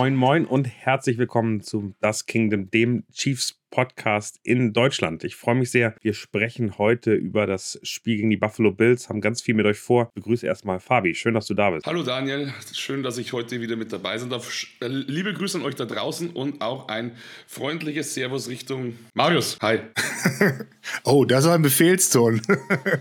Moin, moin und herzlich willkommen zu Das Kingdom, dem Chiefs Podcast in Deutschland. Ich freue mich sehr. Wir sprechen heute über das Spiel gegen die Buffalo Bills, haben ganz viel mit euch vor. Ich begrüße erstmal Fabi. Schön, dass du da bist. Hallo Daniel, schön, dass ich heute wieder mit dabei sein darf. Äh, liebe Grüße an euch da draußen und auch ein freundliches Servus Richtung Marius. Hi. oh, das war ein Befehlston.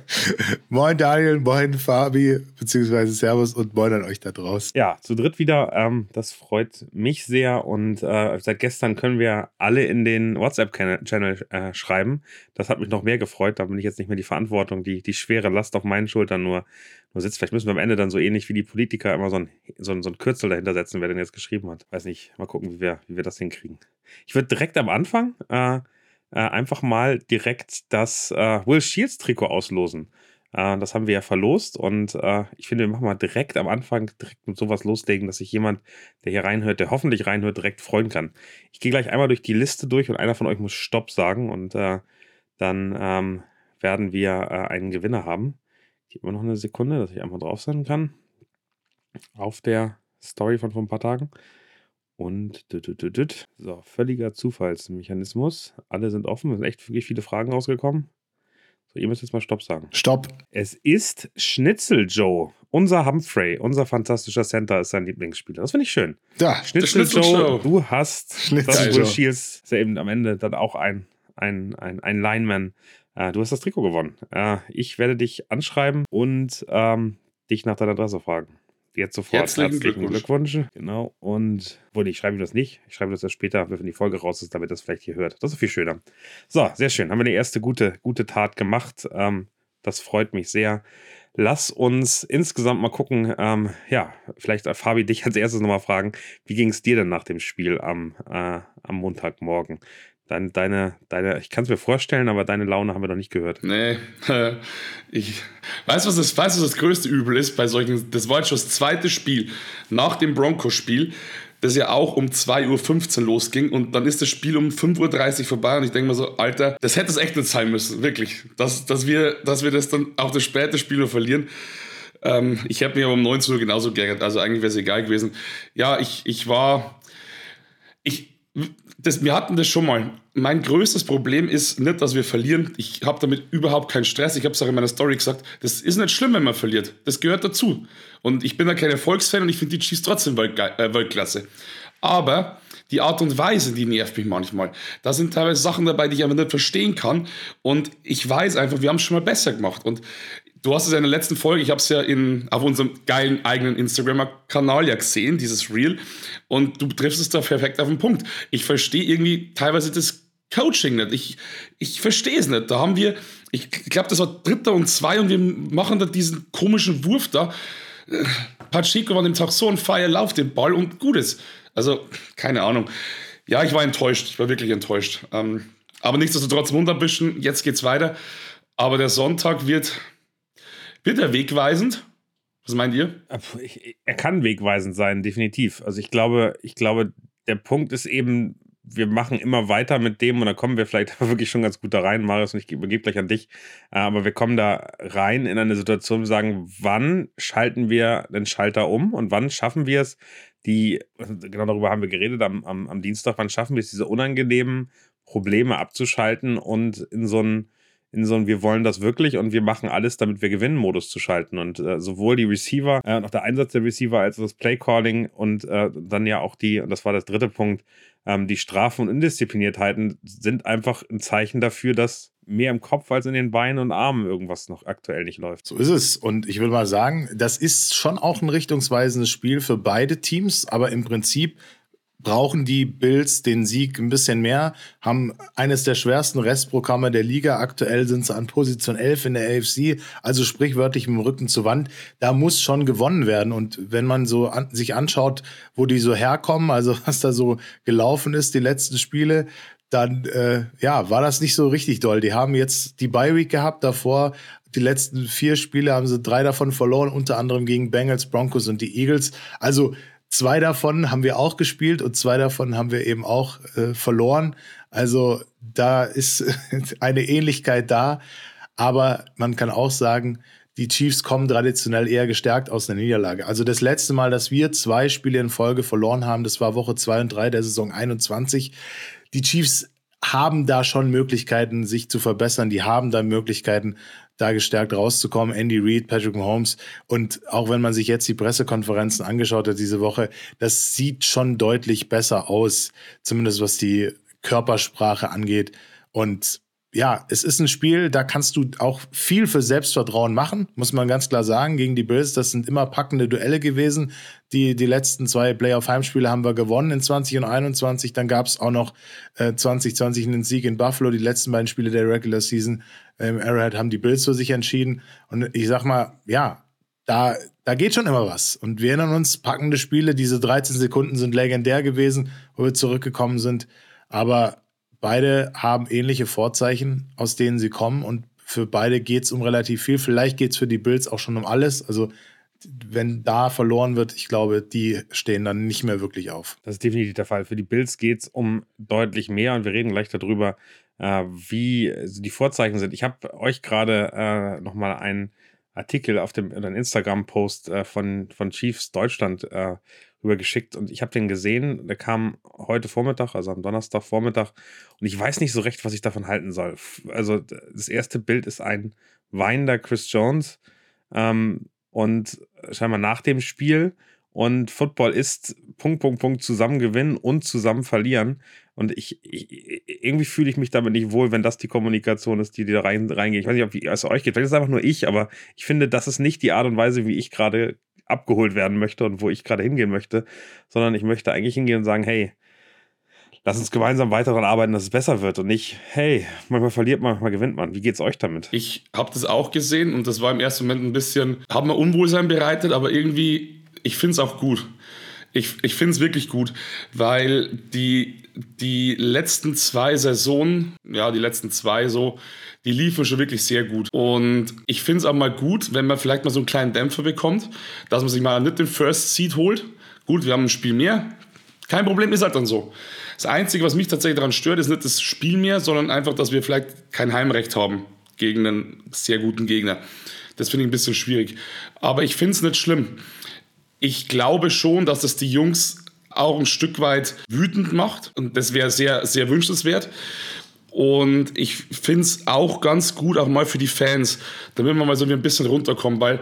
moin Daniel, moin Fabi, beziehungsweise Servus und moin an euch da draußen. Ja, zu dritt wieder. Ähm, das freut mich sehr und äh, seit gestern können wir alle in den WhatsApp WhatsApp-Channel äh, schreiben. Das hat mich noch mehr gefreut. Da bin ich jetzt nicht mehr die Verantwortung, die, die schwere Last auf meinen Schultern nur, nur sitzt. Vielleicht müssen wir am Ende dann so ähnlich wie die Politiker immer so ein, so ein, so ein Kürzel dahinter setzen, wer denn jetzt geschrieben hat. Weiß nicht. Mal gucken, wie wir, wie wir das hinkriegen. Ich würde direkt am Anfang äh, äh, einfach mal direkt das äh, Will Shields Trikot auslosen. Äh, das haben wir ja verlost und äh, ich finde, wir machen mal direkt am Anfang direkt mit sowas loslegen, dass sich jemand, der hier reinhört, der hoffentlich reinhört, direkt freuen kann. Ich gehe gleich einmal durch die Liste durch und einer von euch muss Stopp sagen und äh, dann ähm, werden wir einen Gewinner haben. Gib mir noch eine Sekunde, dass ich einmal drauf sein kann. Auf der Story von vor ein paar Tagen. Und so, völliger Zufallsmechanismus. Alle sind offen. Es sind echt wirklich viele Fragen rausgekommen. So, ihr müsst jetzt mal Stopp sagen. Stopp. Es ist Schnitzel Joe. Unser Humphrey, unser fantastischer Center ist sein Lieblingsspieler. Das finde ich schön. Ja, Schnitzel, Schnitzel Joe, Joe, du hast Schnitzel das Will Shields, ist ja eben am Ende dann auch ein, ein, ein, ein Lineman. Äh, du hast das Trikot gewonnen. Äh, ich werde dich anschreiben und ähm, dich nach deiner Adresse fragen. Jetzt sofort herzlichen, herzlichen Glückwunsch. Glückwunsch. Genau. Und wohl, ich schreibe ihm das nicht. Ich schreibe das erst später, wenn die Folge raus ist, damit das vielleicht hier hört. Das ist viel schöner. So, sehr schön. Haben wir eine erste gute, gute Tat gemacht. Ähm, das freut mich sehr. Lass uns insgesamt mal gucken. Ähm, ja, vielleicht Fabi dich als erstes nochmal fragen. Wie ging es dir denn nach dem Spiel am, äh, am Montagmorgen? Deine, deine, deine, ich kann es mir vorstellen, aber deine Laune haben wir noch nicht gehört. Nee, ich weiß, was das, weiß, was das größte Übel ist bei solchen, das war jetzt schon das zweite Spiel nach dem Broncos-Spiel, das ja auch um 2.15 Uhr losging und dann ist das Spiel um 5.30 Uhr vorbei und ich denke mir so, Alter, das hätte es echt nicht sein müssen, wirklich, dass, dass, wir, dass wir das dann auch das späte Spiel noch verlieren. Ähm, ich hätte mich aber um 19 Uhr genauso geärgert, also eigentlich wäre es egal gewesen. Ja, ich, ich war, ich, das, wir hatten das schon mal. Mein größtes Problem ist nicht, dass wir verlieren. Ich habe damit überhaupt keinen Stress. Ich habe es auch in meiner Story gesagt. Das ist nicht schlimm, wenn man verliert. Das gehört dazu. Und ich bin da kein Erfolgsfan und ich finde die Chiefs trotzdem äh, Weltklasse. Aber die Art und Weise, die nervt mich manchmal. Da sind teilweise Sachen dabei, die ich einfach nicht verstehen kann. Und ich weiß einfach, wir haben es schon mal besser gemacht. Und Du hast es ja in der letzten Folge, ich habe es ja in, auf unserem geilen eigenen Instagram-Kanal ja gesehen, dieses Reel. Und du triffst es da perfekt auf den Punkt. Ich verstehe irgendwie teilweise das Coaching nicht. Ich, ich verstehe es nicht. Da haben wir, ich glaube, das war Dritter und Zwei und wir machen da diesen komischen Wurf da. Pacheco war dem Tag so ein Feier, lauft den Ball und Gutes. Also, keine Ahnung. Ja, ich war enttäuscht. Ich war wirklich enttäuscht. Ähm, aber nichtsdestotrotz Mund abwischen. Jetzt geht's weiter. Aber der Sonntag wird wird er wegweisend? Was meint ihr? Er kann wegweisend sein, definitiv. Also ich glaube, ich glaube, der Punkt ist eben, wir machen immer weiter mit dem und da kommen wir vielleicht wirklich schon ganz gut da rein, Marius, und ich übergebe gleich an dich. Äh, aber wir kommen da rein in eine Situation, wir sagen, wann schalten wir den Schalter um und wann schaffen wir es, die, genau darüber haben wir geredet am, am, am Dienstag, wann schaffen wir es, diese unangenehmen Probleme abzuschalten und in so ein in so einem Wir wollen das wirklich und wir machen alles, damit wir gewinnen Modus zu schalten. Und äh, sowohl die Receiver äh, auch der Einsatz der Receiver als auch das Playcalling und äh, dann ja auch die, und das war das dritte Punkt, ähm, die Strafen und Indiszipliniertheiten sind einfach ein Zeichen dafür, dass mehr im Kopf als in den Beinen und Armen irgendwas noch aktuell nicht läuft. So ist es. Und ich will mal sagen, das ist schon auch ein richtungsweisendes Spiel für beide Teams, aber im Prinzip brauchen die Bills den Sieg ein bisschen mehr, haben eines der schwersten Restprogramme der Liga. Aktuell sind sie an Position 11 in der AFC, also sprichwörtlich mit dem Rücken zur Wand. Da muss schon gewonnen werden. Und wenn man so an, sich anschaut, wo die so herkommen, also was da so gelaufen ist, die letzten Spiele, dann äh, ja, war das nicht so richtig doll. Die haben jetzt die Bye Week gehabt, davor die letzten vier Spiele haben sie drei davon verloren, unter anderem gegen Bengals, Broncos und die Eagles. Also Zwei davon haben wir auch gespielt und zwei davon haben wir eben auch äh, verloren. Also da ist eine Ähnlichkeit da. Aber man kann auch sagen, die Chiefs kommen traditionell eher gestärkt aus der Niederlage. Also das letzte Mal, dass wir zwei Spiele in Folge verloren haben, das war Woche 2 und 3 der Saison 21. Die Chiefs haben da schon Möglichkeiten, sich zu verbessern. Die haben da Möglichkeiten, da gestärkt rauszukommen. Andy Reid, Patrick Mahomes. Und auch wenn man sich jetzt die Pressekonferenzen angeschaut hat diese Woche, das sieht schon deutlich besser aus. Zumindest was die Körpersprache angeht. Und ja, es ist ein Spiel, da kannst du auch viel für Selbstvertrauen machen, muss man ganz klar sagen. Gegen die Bills, das sind immer packende Duelle gewesen. Die, die letzten zwei Playoff-Heimspiele haben wir gewonnen in 20 und 21. Dann gab es auch noch äh, 2020 einen Sieg in Buffalo. Die letzten beiden Spiele der Regular Season ähm, Arrowhead haben die Bills für sich entschieden. Und ich sag mal, ja, da, da geht schon immer was. Und wir erinnern uns, packende Spiele, diese 13 Sekunden sind legendär gewesen, wo wir zurückgekommen sind. Aber Beide haben ähnliche Vorzeichen, aus denen sie kommen. Und für beide geht es um relativ viel. Vielleicht geht es für die Bills auch schon um alles. Also wenn da verloren wird, ich glaube, die stehen dann nicht mehr wirklich auf. Das ist definitiv der Fall. Für die Bills geht es um deutlich mehr und wir reden gleich darüber, äh, wie die Vorzeichen sind. Ich habe euch gerade äh, nochmal einen Artikel auf dem Instagram-Post äh, von, von Chiefs Deutschland äh, rübergeschickt und ich habe den gesehen. Der kam heute Vormittag, also am Donnerstag Vormittag und ich weiß nicht so recht, was ich davon halten soll. Also das erste Bild ist ein weinender Chris Jones ähm, und scheinbar nach dem Spiel und Football ist Punkt, Punkt, Punkt zusammen gewinnen und zusammen verlieren. Und ich, ich irgendwie fühle ich mich damit nicht wohl, wenn das die Kommunikation ist, die, die da rein, reingeht. Ich weiß nicht, ob es euch geht. Vielleicht ist es einfach nur ich, aber ich finde, das ist nicht die Art und Weise, wie ich gerade abgeholt werden möchte und wo ich gerade hingehen möchte, sondern ich möchte eigentlich hingehen und sagen, hey, lass uns gemeinsam weiter daran arbeiten, dass es besser wird und nicht, hey, manchmal verliert man, manchmal gewinnt man. Wie geht's euch damit? Ich habe das auch gesehen und das war im ersten Moment ein bisschen, hat mir Unwohlsein bereitet, aber irgendwie, ich finde es auch gut. Ich, ich finde es wirklich gut, weil die, die letzten zwei Saisonen, ja, die letzten zwei so, die liefen schon wirklich sehr gut. Und ich finde es auch mal gut, wenn man vielleicht mal so einen kleinen Dämpfer bekommt, dass man sich mal nicht den First Seed holt. Gut, wir haben ein Spiel mehr. Kein Problem, ist halt dann so. Das Einzige, was mich tatsächlich daran stört, ist nicht das Spiel mehr, sondern einfach, dass wir vielleicht kein Heimrecht haben gegen einen sehr guten Gegner. Das finde ich ein bisschen schwierig. Aber ich finde es nicht schlimm. Ich glaube schon, dass das die Jungs auch ein Stück weit wütend macht. Und das wäre sehr, sehr wünschenswert. Und ich finde es auch ganz gut, auch mal für die Fans, damit wir mal so ein bisschen runterkommen, weil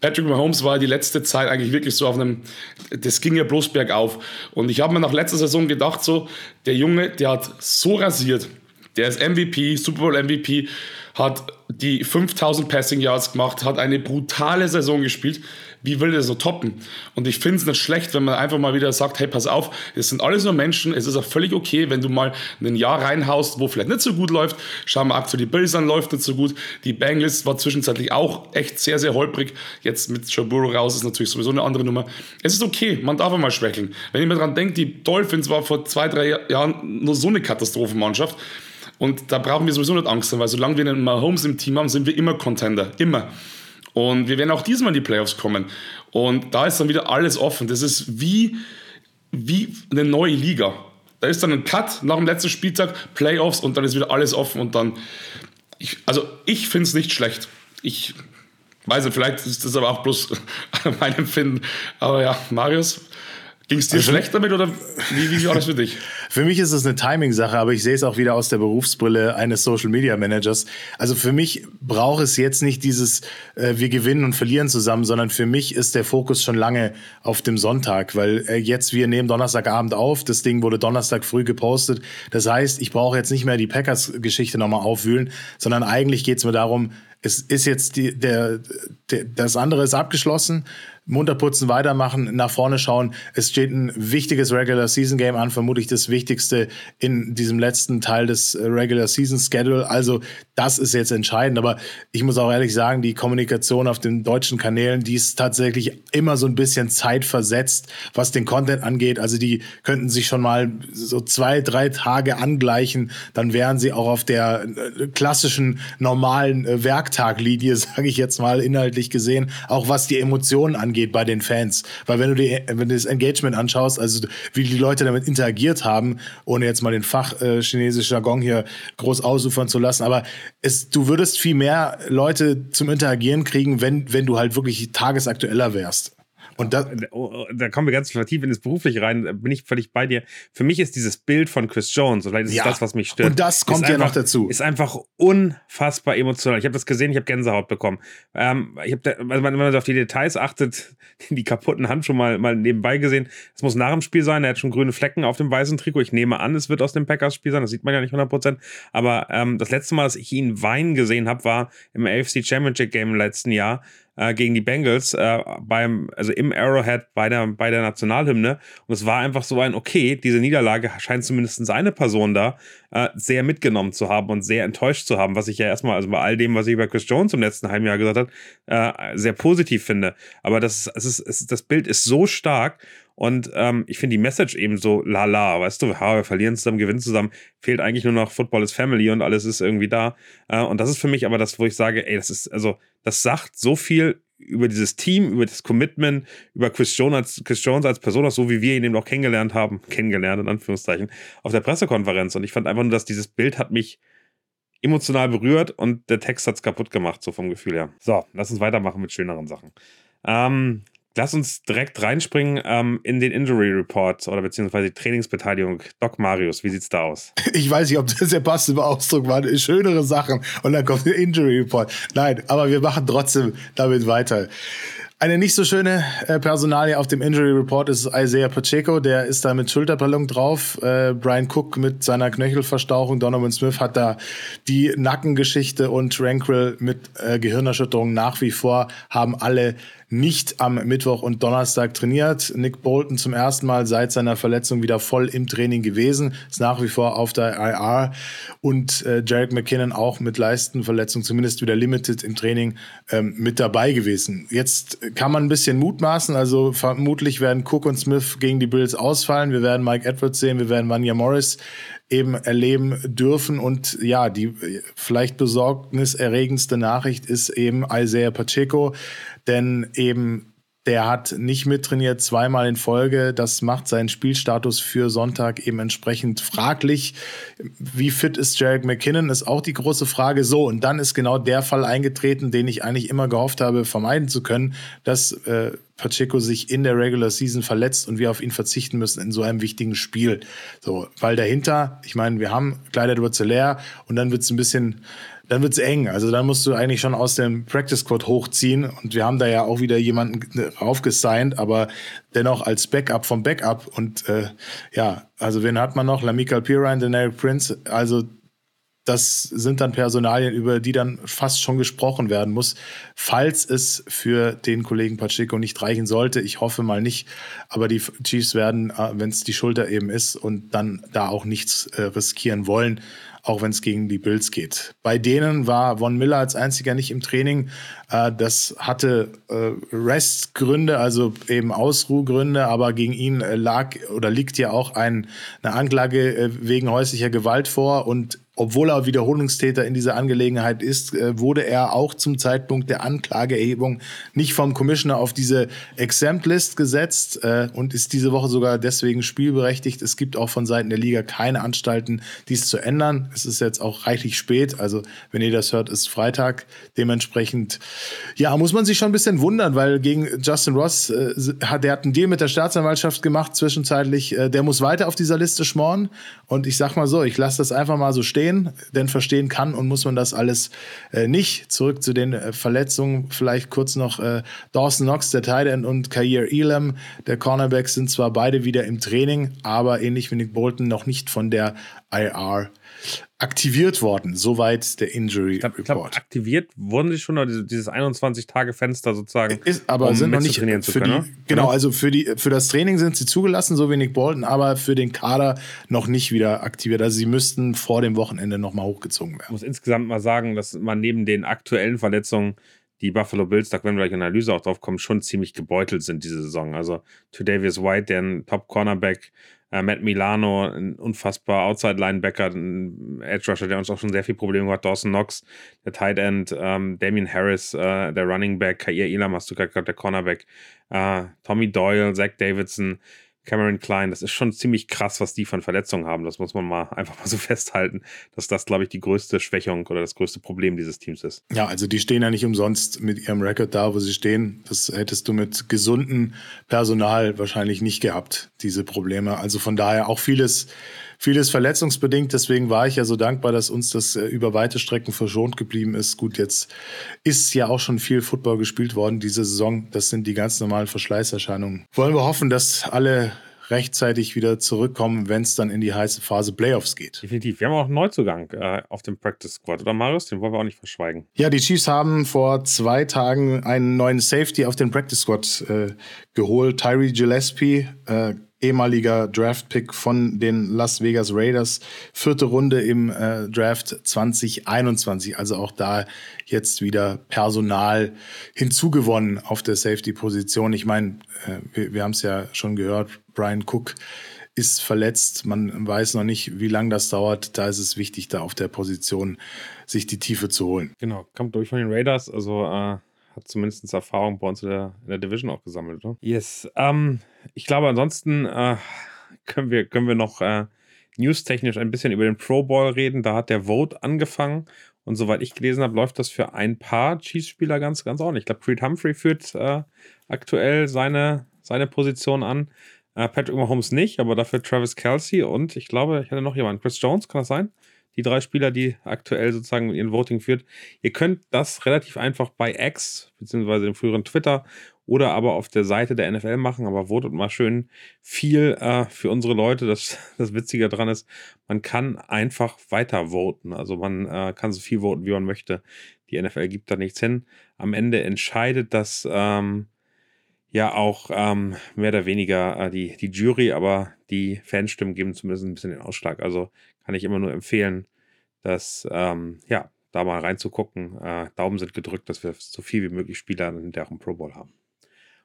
Patrick Mahomes war die letzte Zeit eigentlich wirklich so auf einem, das ging ja bloß bergauf. Und ich habe mir nach letzter Saison gedacht, so, der Junge, der hat so rasiert, der ist MVP, Super Bowl MVP, hat die 5000 Passing Yards gemacht, hat eine brutale Saison gespielt wie will der so toppen? Und ich finde es nicht schlecht, wenn man einfach mal wieder sagt, hey, pass auf, es sind alles nur Menschen, es ist auch völlig okay, wenn du mal ein Jahr reinhaust, wo vielleicht nicht so gut läuft. Schauen wir aktuell die Bills an, läuft nicht so gut. Die Bengals war zwischenzeitlich auch echt sehr, sehr holprig. Jetzt mit Joe Burrow raus ist natürlich sowieso eine andere Nummer. Es ist okay, man darf einmal schwächeln. Wenn ich mir daran denke, die Dolphins war vor zwei, drei Jahren nur so eine Katastrophenmannschaft. Und da brauchen wir sowieso nicht Angst haben, weil solange wir einen Mahomes im Team haben, sind wir immer Contender. Immer. Und wir werden auch diesmal in die Playoffs kommen. Und da ist dann wieder alles offen. Das ist wie, wie eine neue Liga. Da ist dann ein Cut nach dem letzten Spieltag, Playoffs und dann ist wieder alles offen und dann. Ich, also ich finde es nicht schlecht. Ich weiß nicht, vielleicht ist das aber auch bloß mein Empfinden. Aber ja, Marius, Ging es dir also, schlecht damit oder wie, wie war das für dich? für mich ist es eine Timing-Sache, aber ich sehe es auch wieder aus der Berufsbrille eines Social Media Managers. Also für mich braucht es jetzt nicht dieses, äh, wir gewinnen und verlieren zusammen, sondern für mich ist der Fokus schon lange auf dem Sonntag, weil äh, jetzt wir nehmen Donnerstagabend auf, das Ding wurde Donnerstag früh gepostet. Das heißt, ich brauche jetzt nicht mehr die Packers-Geschichte nochmal aufwühlen, sondern eigentlich geht es mir darum, es ist jetzt die, der, der, das andere ist abgeschlossen munter putzen, weitermachen, nach vorne schauen. Es steht ein wichtiges Regular Season Game an, vermutlich das wichtigste in diesem letzten Teil des äh, Regular Season Schedule. Also das ist jetzt entscheidend. Aber ich muss auch ehrlich sagen, die Kommunikation auf den deutschen Kanälen, die ist tatsächlich immer so ein bisschen zeitversetzt, was den Content angeht. Also die könnten sich schon mal so zwei, drei Tage angleichen. Dann wären sie auch auf der äh, klassischen normalen äh, Werktaglinie, sage ich jetzt mal inhaltlich gesehen, auch was die Emotionen angeht angeht bei den Fans. Weil wenn du, die, wenn du das Engagement anschaust, also wie die Leute damit interagiert haben, ohne jetzt mal den Fach äh, Jargon hier groß ausufern zu lassen, aber es, du würdest viel mehr Leute zum Interagieren kriegen, wenn, wenn du halt wirklich tagesaktueller wärst. Und da, oh, oh, da kommen wir ganz tief in das Berufliche rein, da bin ich völlig bei dir. Für mich ist dieses Bild von Chris Jones, und vielleicht ist ja, das, was mich stört. Und das kommt ja einfach, noch dazu. Ist einfach unfassbar emotional. Ich habe das gesehen, ich habe Gänsehaut bekommen. Ähm, ich habe, also wenn man auf die Details achtet, die kaputten Handschuhe mal, mal nebenbei gesehen. Es muss nach dem Spiel sein, er hat schon grüne Flecken auf dem weißen Trikot. Ich nehme an, es wird aus dem Packers-Spiel sein, das sieht man ja nicht 100%. Aber ähm, das letzte Mal, dass ich ihn weinen gesehen habe, war im AFC Championship Game im letzten Jahr äh, gegen die Bengals äh, beim, also im Arrowhead bei der, bei der Nationalhymne. Und es war einfach so ein, okay, diese Niederlage scheint zumindest eine Person da äh, sehr mitgenommen zu haben und sehr enttäuscht zu haben, was ich ja erstmal, also bei all dem, was ich über Chris Jones im letzten halben Jahr gesagt habe, äh, sehr positiv finde. Aber das, es ist, es das Bild ist so stark und ähm, ich finde die Message eben so lala, weißt du, ha, wir verlieren zusammen, gewinnen zusammen, fehlt eigentlich nur noch Football is Family und alles ist irgendwie da. Äh, und das ist für mich aber das, wo ich sage, ey, das ist, also, das sagt so viel über dieses Team, über das Commitment, über Chris Jones als, Chris Jones als Person, so wie wir ihn eben auch kennengelernt haben, kennengelernt in Anführungszeichen, auf der Pressekonferenz. Und ich fand einfach nur, dass dieses Bild hat mich emotional berührt und der Text hat es kaputt gemacht, so vom Gefühl her. So, lass uns weitermachen mit schöneren Sachen. Ähm, Lass uns direkt reinspringen ähm, in den Injury Report oder beziehungsweise die Trainingsbeteiligung. Doc Marius, wie sieht's da aus? Ich weiß nicht, ob das der passende Ausdruck war. Schönere Sachen und dann kommt der Injury Report. Nein, aber wir machen trotzdem damit weiter. Eine nicht so schöne äh, Personalie auf dem Injury Report ist Isaiah Pacheco. Der ist da mit Schulterballung drauf. Äh, Brian Cook mit seiner Knöchelverstauchung. Donovan Smith hat da die Nackengeschichte und Rankrell mit äh, Gehirnerschütterung nach wie vor haben alle nicht am Mittwoch und Donnerstag trainiert. Nick Bolton zum ersten Mal seit seiner Verletzung wieder voll im Training gewesen, ist nach wie vor auf der IR und äh, Jarek McKinnon auch mit Leistenverletzung zumindest wieder limited im Training ähm, mit dabei gewesen. Jetzt kann man ein bisschen mutmaßen, also vermutlich werden Cook und Smith gegen die Bills ausfallen. Wir werden Mike Edwards sehen, wir werden Vanya Morris eben erleben dürfen. Und ja, die vielleicht besorgniserregendste Nachricht ist eben Isaiah Pacheco, denn eben der hat nicht mittrainiert, zweimal in Folge. Das macht seinen Spielstatus für Sonntag eben entsprechend fraglich. Wie fit ist Jarek McKinnon, ist auch die große Frage. So, und dann ist genau der Fall eingetreten, den ich eigentlich immer gehofft habe, vermeiden zu können, dass äh, Pacheco sich in der Regular Season verletzt und wir auf ihn verzichten müssen in so einem wichtigen Spiel. So, weil dahinter, ich meine, wir haben Kleider leer und dann wird es ein bisschen dann wird's eng. Also dann musst du eigentlich schon aus dem Practice Squad hochziehen. Und wir haben da ja auch wieder jemanden raufgesigned, aber dennoch als Backup vom Backup. Und äh, ja, also wen hat man noch? Lamika Pirine, den Eric Prince. Also das sind dann Personalien, über die dann fast schon gesprochen werden muss, falls es für den Kollegen Pacheco nicht reichen sollte. Ich hoffe mal nicht, aber die Chiefs werden, äh, wenn es die Schulter eben ist und dann da auch nichts äh, riskieren wollen, auch wenn es gegen die Bills geht. Bei denen war Von Miller als einziger nicht im Training. Äh, das hatte äh, Restgründe, also eben Ausruhgründe, aber gegen ihn äh, lag oder liegt ja auch ein, eine Anklage wegen häuslicher Gewalt vor und obwohl er Wiederholungstäter in dieser Angelegenheit ist, äh, wurde er auch zum Zeitpunkt der Anklageerhebung nicht vom Commissioner auf diese Exempt-List gesetzt äh, und ist diese Woche sogar deswegen spielberechtigt. Es gibt auch von Seiten der Liga keine Anstalten, dies zu ändern. Es ist jetzt auch reichlich spät, also wenn ihr das hört, ist Freitag. Dementsprechend, ja, muss man sich schon ein bisschen wundern, weil gegen Justin Ross, äh, hat, der hat einen Deal mit der Staatsanwaltschaft gemacht zwischenzeitlich. der muss weiter auf dieser Liste schmoren und ich sag mal so, ich lasse das einfach mal so stehen verstehen, denn verstehen kann und muss man das alles äh, nicht. Zurück zu den äh, Verletzungen, vielleicht kurz noch äh, Dawson Knox, der Tight End und Kair Elam, der Cornerback, sind zwar beide wieder im Training, aber ähnlich wie Nick Bolton noch nicht von der IR aktiviert worden. Soweit der Injury ich glaub, Report. Ich glaub, aktiviert wurden sie schon, oder dieses 21-Tage-Fenster sozusagen, ist, aber um sind noch nicht trainieren zu können. Die, genau, genau, also für, die, für das Training sind sie zugelassen, so wie Nick Bolton, aber für den Kader noch nicht wieder aktiviert. Also sie müssten vor dem Wochenende nochmal hochgezogen werden. Ich muss insgesamt mal sagen, dass man neben den aktuellen Verletzungen die Buffalo Bills, da werden wir gleich in der Analyse auch drauf kommen, schon ziemlich gebeutelt sind diese Saison. Also Davis White, der ein Top-Cornerback, äh, Matt Milano, ein unfassbar Outside-Linebacker, ein Edge-Rusher, der uns auch schon sehr viel Probleme hat, Dawson Knox, der Tight End, ähm, Damien Harris, äh, der Running Back, Kair Elam hast du gerade der Cornerback, äh, Tommy Doyle, Zach Davidson, Cameron Klein, das ist schon ziemlich krass, was die von Verletzungen haben. Das muss man mal einfach mal so festhalten, dass das, glaube ich, die größte Schwächung oder das größte Problem dieses Teams ist. Ja, also die stehen ja nicht umsonst mit ihrem Rekord da, wo sie stehen. Das hättest du mit gesundem Personal wahrscheinlich nicht gehabt, diese Probleme. Also von daher auch vieles vieles verletzungsbedingt. Deswegen war ich ja so dankbar, dass uns das äh, über weite Strecken verschont geblieben ist. Gut, jetzt ist ja auch schon viel Football gespielt worden diese Saison. Das sind die ganz normalen Verschleißerscheinungen. Wollen wir hoffen, dass alle rechtzeitig wieder zurückkommen, wenn es dann in die heiße Phase Playoffs geht. Definitiv. Wir haben auch einen Neuzugang äh, auf dem Practice Squad, oder Marius? Den wollen wir auch nicht verschweigen. Ja, die Chiefs haben vor zwei Tagen einen neuen Safety auf den Practice Squad äh, geholt. Tyree Gillespie, äh, ehemaliger Draft-Pick von den Las Vegas Raiders. Vierte Runde im äh, Draft 2021. Also auch da jetzt wieder Personal hinzugewonnen auf der Safety-Position. Ich meine, äh, wir, wir haben es ja schon gehört, Brian Cook ist verletzt. Man weiß noch nicht, wie lange das dauert. Da ist es wichtig, da auf der Position sich die Tiefe zu holen. Genau, kommt durch von den Raiders. Also äh, hat zumindest Erfahrung bei uns in der, in der Division auch gesammelt, oder? Yes. Ähm, ich glaube, ansonsten äh, können, wir, können wir noch äh, newstechnisch ein bisschen über den Pro Bowl reden. Da hat der Vote angefangen. Und soweit ich gelesen habe, läuft das für ein paar Chiefs-Spieler ganz, ganz ordentlich. Ich glaube, Creed Humphrey führt äh, aktuell seine, seine Position an. Äh, Patrick Mahomes nicht, aber dafür Travis Kelsey und ich glaube, ich hatte noch jemanden. Chris Jones, kann das sein? Die drei Spieler, die aktuell sozusagen ihren Voting führt. Ihr könnt das relativ einfach bei X, beziehungsweise dem früheren Twitter oder aber auf der Seite der NFL machen, aber votet mal schön viel äh, für unsere Leute. Das, das Witzige daran ist, man kann einfach weiter voten. Also man äh, kann so viel voten, wie man möchte. Die NFL gibt da nichts hin. Am Ende entscheidet das ähm, ja auch ähm, mehr oder weniger äh, die, die Jury, aber die Fanstimmen geben zumindest ein bisschen den Ausschlag. Also kann ich immer nur empfehlen, dass, ähm, ja, da mal reinzugucken. Äh, Daumen sind gedrückt, dass wir so viel wie möglich Spieler in der auch im Pro Bowl haben.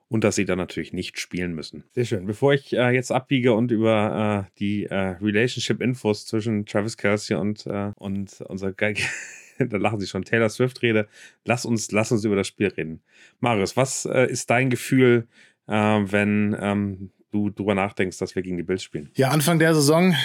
Und dass sie dann natürlich nicht spielen müssen. Sehr schön. Bevor ich äh, jetzt abbiege und über äh, die äh, Relationship-Infos zwischen Travis Kelsey und, äh, und unser Geige, da lachen sie schon, Taylor Swift rede, lass uns, lass uns über das Spiel reden. Marius, was äh, ist dein Gefühl, wenn ähm, du drüber nachdenkst, dass wir gegen die Bills spielen? Ja, Anfang der Saison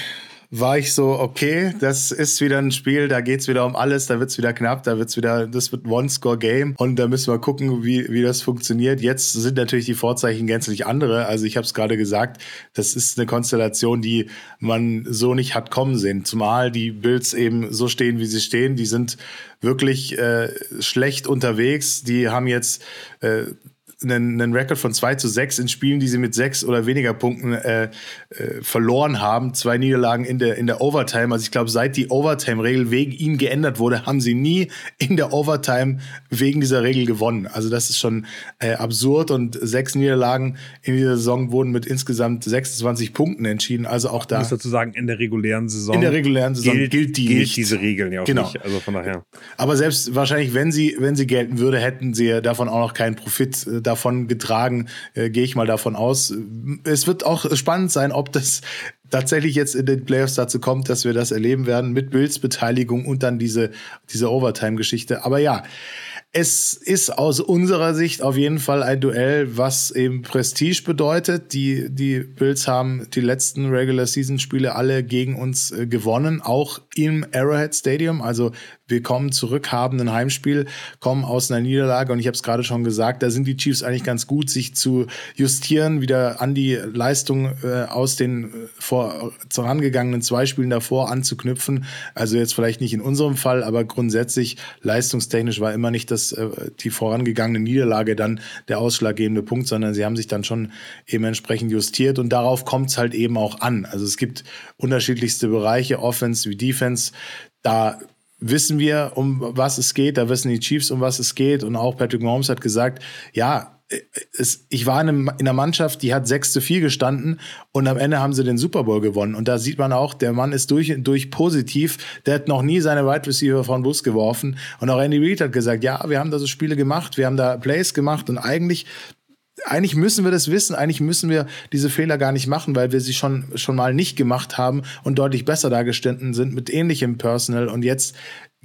war ich so, okay, das ist wieder ein Spiel, da geht's wieder um alles, da wird's wieder knapp, da wird's wieder, das wird One-Score-Game und da müssen wir gucken, wie, wie das funktioniert. Jetzt sind natürlich die Vorzeichen gänzlich andere. Also ich habe es gerade gesagt, das ist eine Konstellation, die man so nicht hat kommen sehen. Zumal die Bills eben so stehen, wie sie stehen. Die sind wirklich äh, schlecht unterwegs. Die haben jetzt äh, einen, einen Rekord von 2 zu 6 in Spielen, die sie mit sechs oder weniger Punkten äh, äh, verloren haben. Zwei Niederlagen in der, in der Overtime. Also ich glaube, seit die Overtime-Regel wegen ihnen geändert wurde, haben sie nie in der Overtime wegen dieser Regel gewonnen. Also das ist schon äh, absurd und sechs Niederlagen in dieser Saison wurden mit insgesamt 26 Punkten entschieden. Also auch da. Ich muss dazu sagen, in der regulären Saison. In der regulären Saison gilt, gilt die gilt nicht. diese Regeln ja auch genau. nicht. Also von daher. Aber selbst wahrscheinlich, wenn sie, wenn sie gelten würde, hätten sie davon auch noch keinen Profit äh, davon getragen, äh, gehe ich mal davon aus. Es wird auch spannend sein, ob das tatsächlich jetzt in den Playoffs dazu kommt, dass wir das erleben werden mit Bills Beteiligung und dann diese, diese Overtime-Geschichte. Aber ja, es ist aus unserer Sicht auf jeden Fall ein Duell, was eben Prestige bedeutet. Die, die Bills haben die letzten Regular Season Spiele alle gegen uns äh, gewonnen, auch im Arrowhead Stadium. Also wir kommen zurück, haben ein Heimspiel, kommen aus einer Niederlage und ich habe es gerade schon gesagt, da sind die Chiefs eigentlich ganz gut, sich zu justieren, wieder an die Leistung äh, aus den äh, vor vorangegangenen zwei Spielen davor anzuknüpfen. Also jetzt vielleicht nicht in unserem Fall, aber grundsätzlich leistungstechnisch war immer nicht das äh, die vorangegangene Niederlage dann der ausschlaggebende Punkt, sondern sie haben sich dann schon eben entsprechend justiert und darauf kommt es halt eben auch an. Also es gibt unterschiedlichste Bereiche, Offense wie Defense. Da wissen wir, um was es geht, da wissen die Chiefs, um was es geht. Und auch Patrick Mahomes hat gesagt, ja, es, ich war in, einer Mannschaft, die hat 6 zu 4 gestanden und am Ende haben sie den Super Bowl gewonnen. Und da sieht man auch, der Mann ist durch durch positiv. Der hat noch nie seine Wide Receiver von Bus geworfen. Und auch Andy Reid hat gesagt, ja, wir haben da so Spiele gemacht, wir haben da Plays gemacht und eigentlich eigentlich müssen wir das wissen, eigentlich müssen wir diese Fehler gar nicht machen, weil wir sie schon, schon mal nicht gemacht haben und deutlich besser dargestanden sind mit ähnlichem Personal. Und jetzt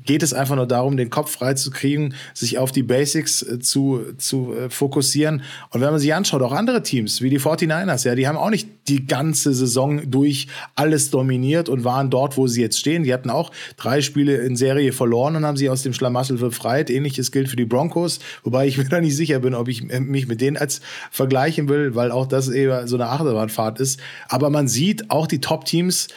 geht es einfach nur darum, den Kopf frei zu kriegen, sich auf die Basics äh, zu, zu äh, fokussieren. Und wenn man sich anschaut, auch andere Teams wie die 49ers, ja, die haben auch nicht die ganze Saison durch alles dominiert und waren dort, wo sie jetzt stehen. Die hatten auch drei Spiele in Serie verloren und haben sie aus dem Schlamassel befreit. Ähnliches gilt für die Broncos, wobei ich mir da nicht sicher bin, ob ich äh, mich mit denen als vergleichen will, weil auch das eher so eine Achterbahnfahrt ist. Aber man sieht auch die Top-Teams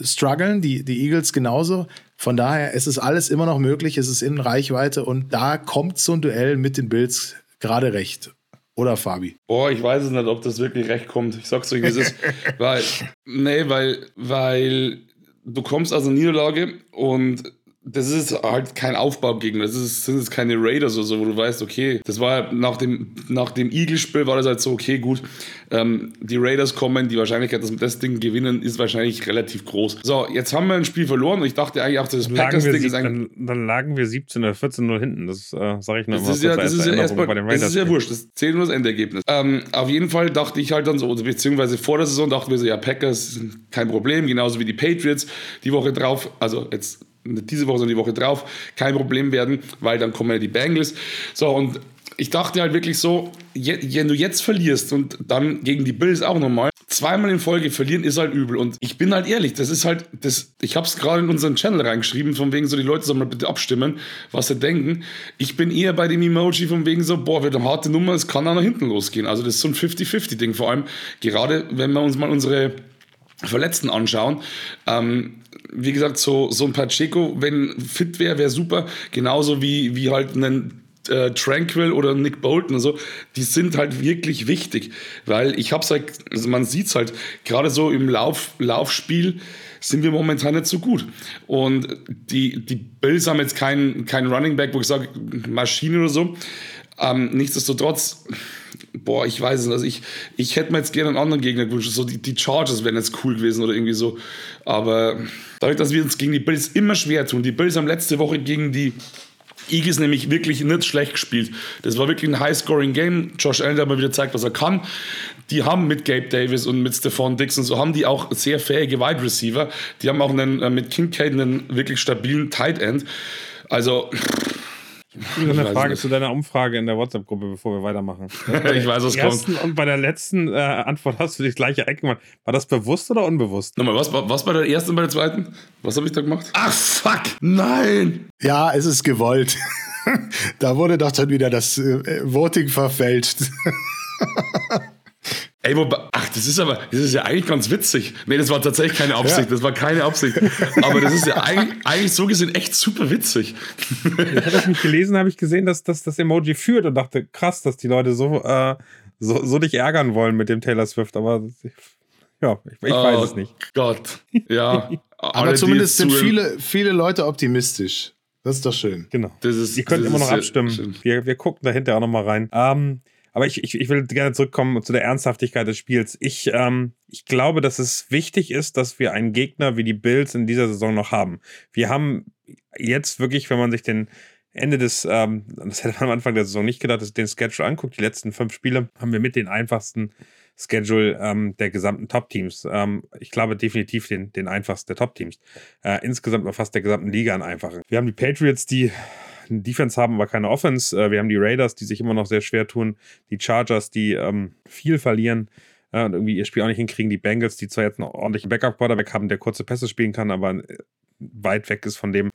strugglen, die, die Eagles genauso. Von daher ist es alles immer noch möglich, es ist in Reichweite und da kommt so ein Duell mit den Bills gerade recht. Oder Fabi? Boah, ich weiß es nicht, ob das wirklich recht kommt. Ich sag's euch, wie es ist. weil, nee, weil, weil du kommst aus einer Niederlage und das ist halt kein Aufbaugegner. Das ist, sind jetzt keine Raiders oder so, wo du weißt, okay, das war nach dem, nach dem Eagle-Spiel war das halt so, okay, gut, ähm, die Raiders kommen, die Wahrscheinlichkeit, dass wir das Ding gewinnen, ist wahrscheinlich relativ groß. So, jetzt haben wir ein Spiel verloren und ich dachte eigentlich auch, das Packers-Ding ist eigentlich. Dann, dann, lagen wir 17 oder 14 0 hinten. Das äh, sage ich noch das mal. Ist ja, das ist ja erstmal, bei den Raiders. Das ist ja wurscht. Das zählt nur das Endergebnis. Ähm, auf jeden Fall dachte ich halt dann so, beziehungsweise vor der Saison dachten wir so, ja, Packers, kein Problem, genauso wie die Patriots. Die Woche drauf, also jetzt diese Woche, sondern die Woche drauf, kein Problem werden, weil dann kommen ja die Bengals. So, und ich dachte halt wirklich so, wenn du jetzt verlierst und dann gegen die Bills auch nochmal, zweimal in Folge verlieren ist halt übel. Und ich bin halt ehrlich, das ist halt, das, ich habe es gerade in unseren Channel reingeschrieben, von wegen so, die Leute sollen mal bitte abstimmen, was sie denken. Ich bin eher bei dem Emoji von wegen so, boah, wird eine harte Nummer, es kann auch nach hinten losgehen. Also das ist so ein 50-50-Ding, vor allem gerade, wenn wir uns mal unsere Verletzten anschauen. Ähm, wie gesagt, so, so ein Pacheco, wenn fit wäre, wäre super. Genauso wie, wie halt ein äh, Tranquil oder Nick Bolton und so, die sind halt wirklich wichtig, weil ich hab's halt, also man sieht's halt, gerade so im Lauf, Laufspiel sind wir momentan nicht so gut. Und die, die Bills haben jetzt keinen kein Running Back, wo ich sage, Maschine oder so. Ähm, nichtsdestotrotz, boah, ich weiß es. Also ich, ich hätte mir jetzt gerne einen anderen Gegner gewünscht. So die, die Chargers wären jetzt cool gewesen oder irgendwie so. Aber dadurch, dass wir uns gegen die Bills immer schwer tun, die Bills haben letzte Woche gegen die Eagles nämlich wirklich nicht schlecht gespielt. Das war wirklich ein High-Scoring-Game. Josh Allen hat mal wieder gezeigt, was er kann. Die haben mit Gabe Davis und mit Stephon Dix und so haben die auch sehr fähige Wide Receiver. Die haben auch einen, äh, mit Kincaid einen wirklich stabilen Tight End. Also eine Frage zu deiner Umfrage in der WhatsApp-Gruppe, bevor wir weitermachen. ich weiß, was kommt. Und bei der letzten äh, Antwort hast du die gleiche Ecke gemacht. War das bewusst oder unbewusst? Nochmal, was, was bei der ersten und bei der zweiten? Was habe ich da gemacht? Ach, fuck! Nein! Ja, es ist gewollt. da wurde doch dann wieder das äh, Voting verfälscht. Ey, wo, ach, das ist aber, das ist ja eigentlich ganz witzig. Nee, das war tatsächlich keine Absicht, ja. das war keine Absicht. Aber das ist ja eigentlich, eigentlich so gesehen echt super witzig. Ich hatte mich gelesen, habe ich gesehen, dass, dass das Emoji führt und dachte, krass, dass die Leute so, äh, so, so dich ärgern wollen mit dem Taylor Swift. Aber ja, ich, ich oh weiß es nicht. Gott, ja. aber zumindest sind viele, viele Leute optimistisch. Das ist doch schön. Genau. Das ist, Ihr könnt immer noch abstimmen. Wir, wir gucken dahinter auch noch mal rein. Ähm, aber ich, ich, ich will gerne zurückkommen zu der Ernsthaftigkeit des Spiels. Ich, ähm, ich glaube, dass es wichtig ist, dass wir einen Gegner wie die Bills in dieser Saison noch haben. Wir haben jetzt wirklich, wenn man sich den Ende des, ähm, das hätte man am Anfang der Saison nicht gedacht, dass den Schedule anguckt, die letzten fünf Spiele haben wir mit den einfachsten Schedule ähm, der gesamten Top-Teams. Ähm, ich glaube definitiv den, den einfachsten der Top-Teams. Äh, insgesamt fast der gesamten Liga an einfachen. Wir haben die Patriots, die eine Defense haben, aber keine Offense. Äh, wir haben die Raiders, die sich immer noch sehr schwer tun. Die Chargers, die ähm, viel verlieren äh, und irgendwie ihr Spiel auch nicht hinkriegen. Die Bengals, die zwar jetzt einen ordentlichen Backup-Quarterback haben, der kurze Pässe spielen kann, aber äh, weit weg ist von dem,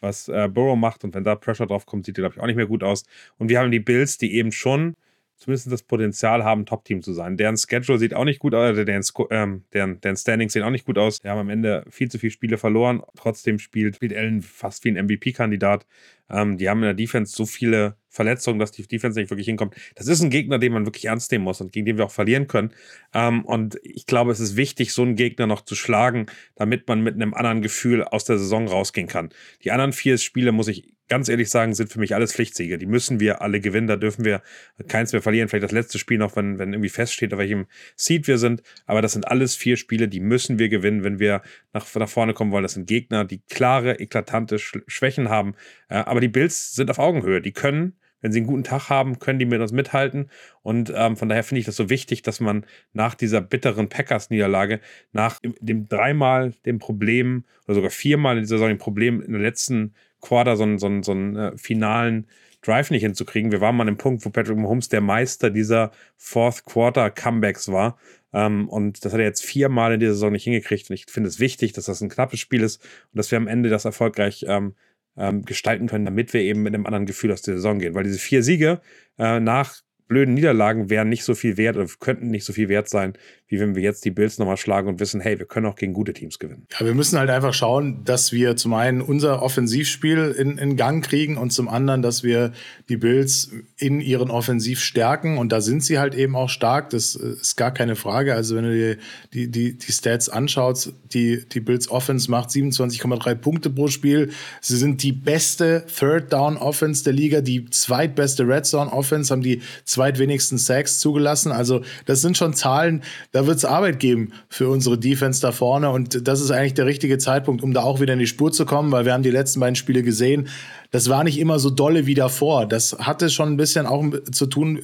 was äh, Burrow macht. Und wenn da Pressure drauf kommt, sieht der, glaube ich, auch nicht mehr gut aus. Und wir haben die Bills, die eben schon zumindest das Potenzial haben, Top-Team zu sein. Deren Schedule sieht auch nicht gut aus, deren, ähm, deren, deren Standings sehen auch nicht gut aus. Die haben am Ende viel zu viele Spiele verloren. Trotzdem spielt, spielt Allen fast wie ein MVP-Kandidat. Ähm, die haben in der Defense so viele Verletzungen, dass die Defense nicht wirklich hinkommt. Das ist ein Gegner, den man wirklich ernst nehmen muss und gegen den wir auch verlieren können. Ähm, und ich glaube, es ist wichtig, so einen Gegner noch zu schlagen, damit man mit einem anderen Gefühl aus der Saison rausgehen kann. Die anderen vier Spiele muss ich ganz ehrlich sagen, sind für mich alles Pflichtsiege. Die müssen wir alle gewinnen. Da dürfen wir keins mehr verlieren. Vielleicht das letzte Spiel noch, wenn, wenn irgendwie feststeht, auf welchem Seed wir sind. Aber das sind alles vier Spiele, die müssen wir gewinnen, wenn wir nach, nach vorne kommen wollen. Das sind Gegner, die klare, eklatante Schwächen haben. Äh, aber die Bills sind auf Augenhöhe. Die können wenn sie einen guten Tag haben, können die mit uns mithalten. Und ähm, von daher finde ich das so wichtig, dass man nach dieser bitteren Packers-Niederlage, nach dem dreimal dem Problem oder sogar viermal in dieser Saison dem Problem in der letzten Quarter so einen, so einen, so einen äh, finalen Drive nicht hinzukriegen. Wir waren mal an dem Punkt, wo Patrick Mahomes der Meister dieser Fourth Quarter Comebacks war. Ähm, und das hat er jetzt viermal in dieser Saison nicht hingekriegt. Und ich finde es wichtig, dass das ein knappes Spiel ist und dass wir am Ende das erfolgreich ähm, ähm, gestalten können, damit wir eben mit einem anderen Gefühl aus der Saison gehen. Weil diese vier Siege äh, nach blöden Niederlagen wären nicht so viel wert oder könnten nicht so viel wert sein, wie wenn wir jetzt die Bills nochmal schlagen und wissen, hey, wir können auch gegen gute Teams gewinnen. Ja, wir müssen halt einfach schauen, dass wir zum einen unser Offensivspiel in, in Gang kriegen und zum anderen, dass wir die Bills in ihren Offensiv stärken und da sind sie halt eben auch stark, das ist gar keine Frage. Also wenn du dir die, die, die Stats anschaust, die, die Bills Offense macht 27,3 Punkte pro Spiel. Sie sind die beste Third Down Offense der Liga, die zweitbeste Red Zone Offense, haben die zweitwenigsten Sacks zugelassen. Also das sind schon Zahlen, da wird es Arbeit geben für unsere Defense da vorne. Und das ist eigentlich der richtige Zeitpunkt, um da auch wieder in die Spur zu kommen, weil wir haben die letzten beiden Spiele gesehen. Das war nicht immer so dolle wie davor. Das hatte schon ein bisschen auch zu tun,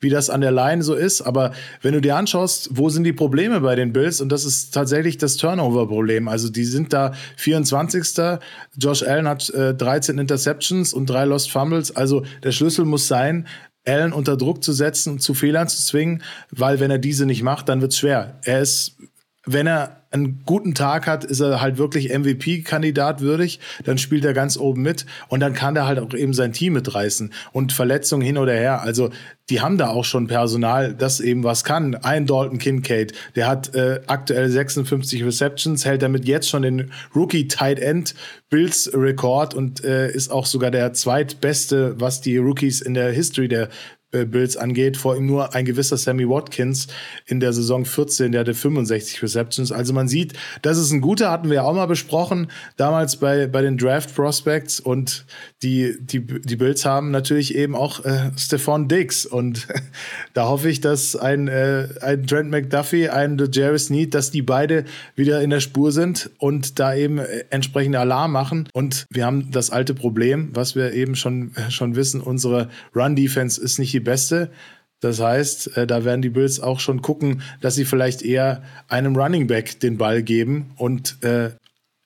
wie das an der Line so ist. Aber wenn du dir anschaust, wo sind die Probleme bei den Bills? Und das ist tatsächlich das Turnover-Problem. Also die sind da 24. Josh Allen hat äh, 13 Interceptions und drei Lost Fumbles. Also der Schlüssel muss sein, allen unter Druck zu setzen und zu Fehlern zu zwingen, weil wenn er diese nicht macht, dann wird es schwer. Er ist, wenn er einen guten Tag hat, ist er halt wirklich MVP-Kandidat würdig, dann spielt er ganz oben mit und dann kann er halt auch eben sein Team mitreißen und Verletzungen hin oder her. Also die haben da auch schon Personal, das eben was kann. Ein Dalton Kincaid, der hat äh, aktuell 56 Receptions, hält damit jetzt schon den Rookie Tight End Bills Rekord und äh, ist auch sogar der zweitbeste, was die Rookies in der History der äh, Bills angeht. Vor ihm nur ein gewisser Sammy Watkins in der Saison 14, der hatte 65 Receptions. Also man sieht, das ist ein guter, hatten wir ja auch mal besprochen, damals bei, bei den Draft Prospects. Und die, die, die Bills haben natürlich eben auch äh, Stephon Diggs. Und da hoffe ich, dass ein, äh, ein Trent McDuffie, ein Jarvis Need, dass die beide wieder in der Spur sind und da eben äh, entsprechende Alarm machen. Und wir haben das alte Problem, was wir eben schon, schon wissen, unsere Run-Defense ist nicht die beste. Das heißt, äh, da werden die Bills auch schon gucken, dass sie vielleicht eher einem Running Back den Ball geben und äh,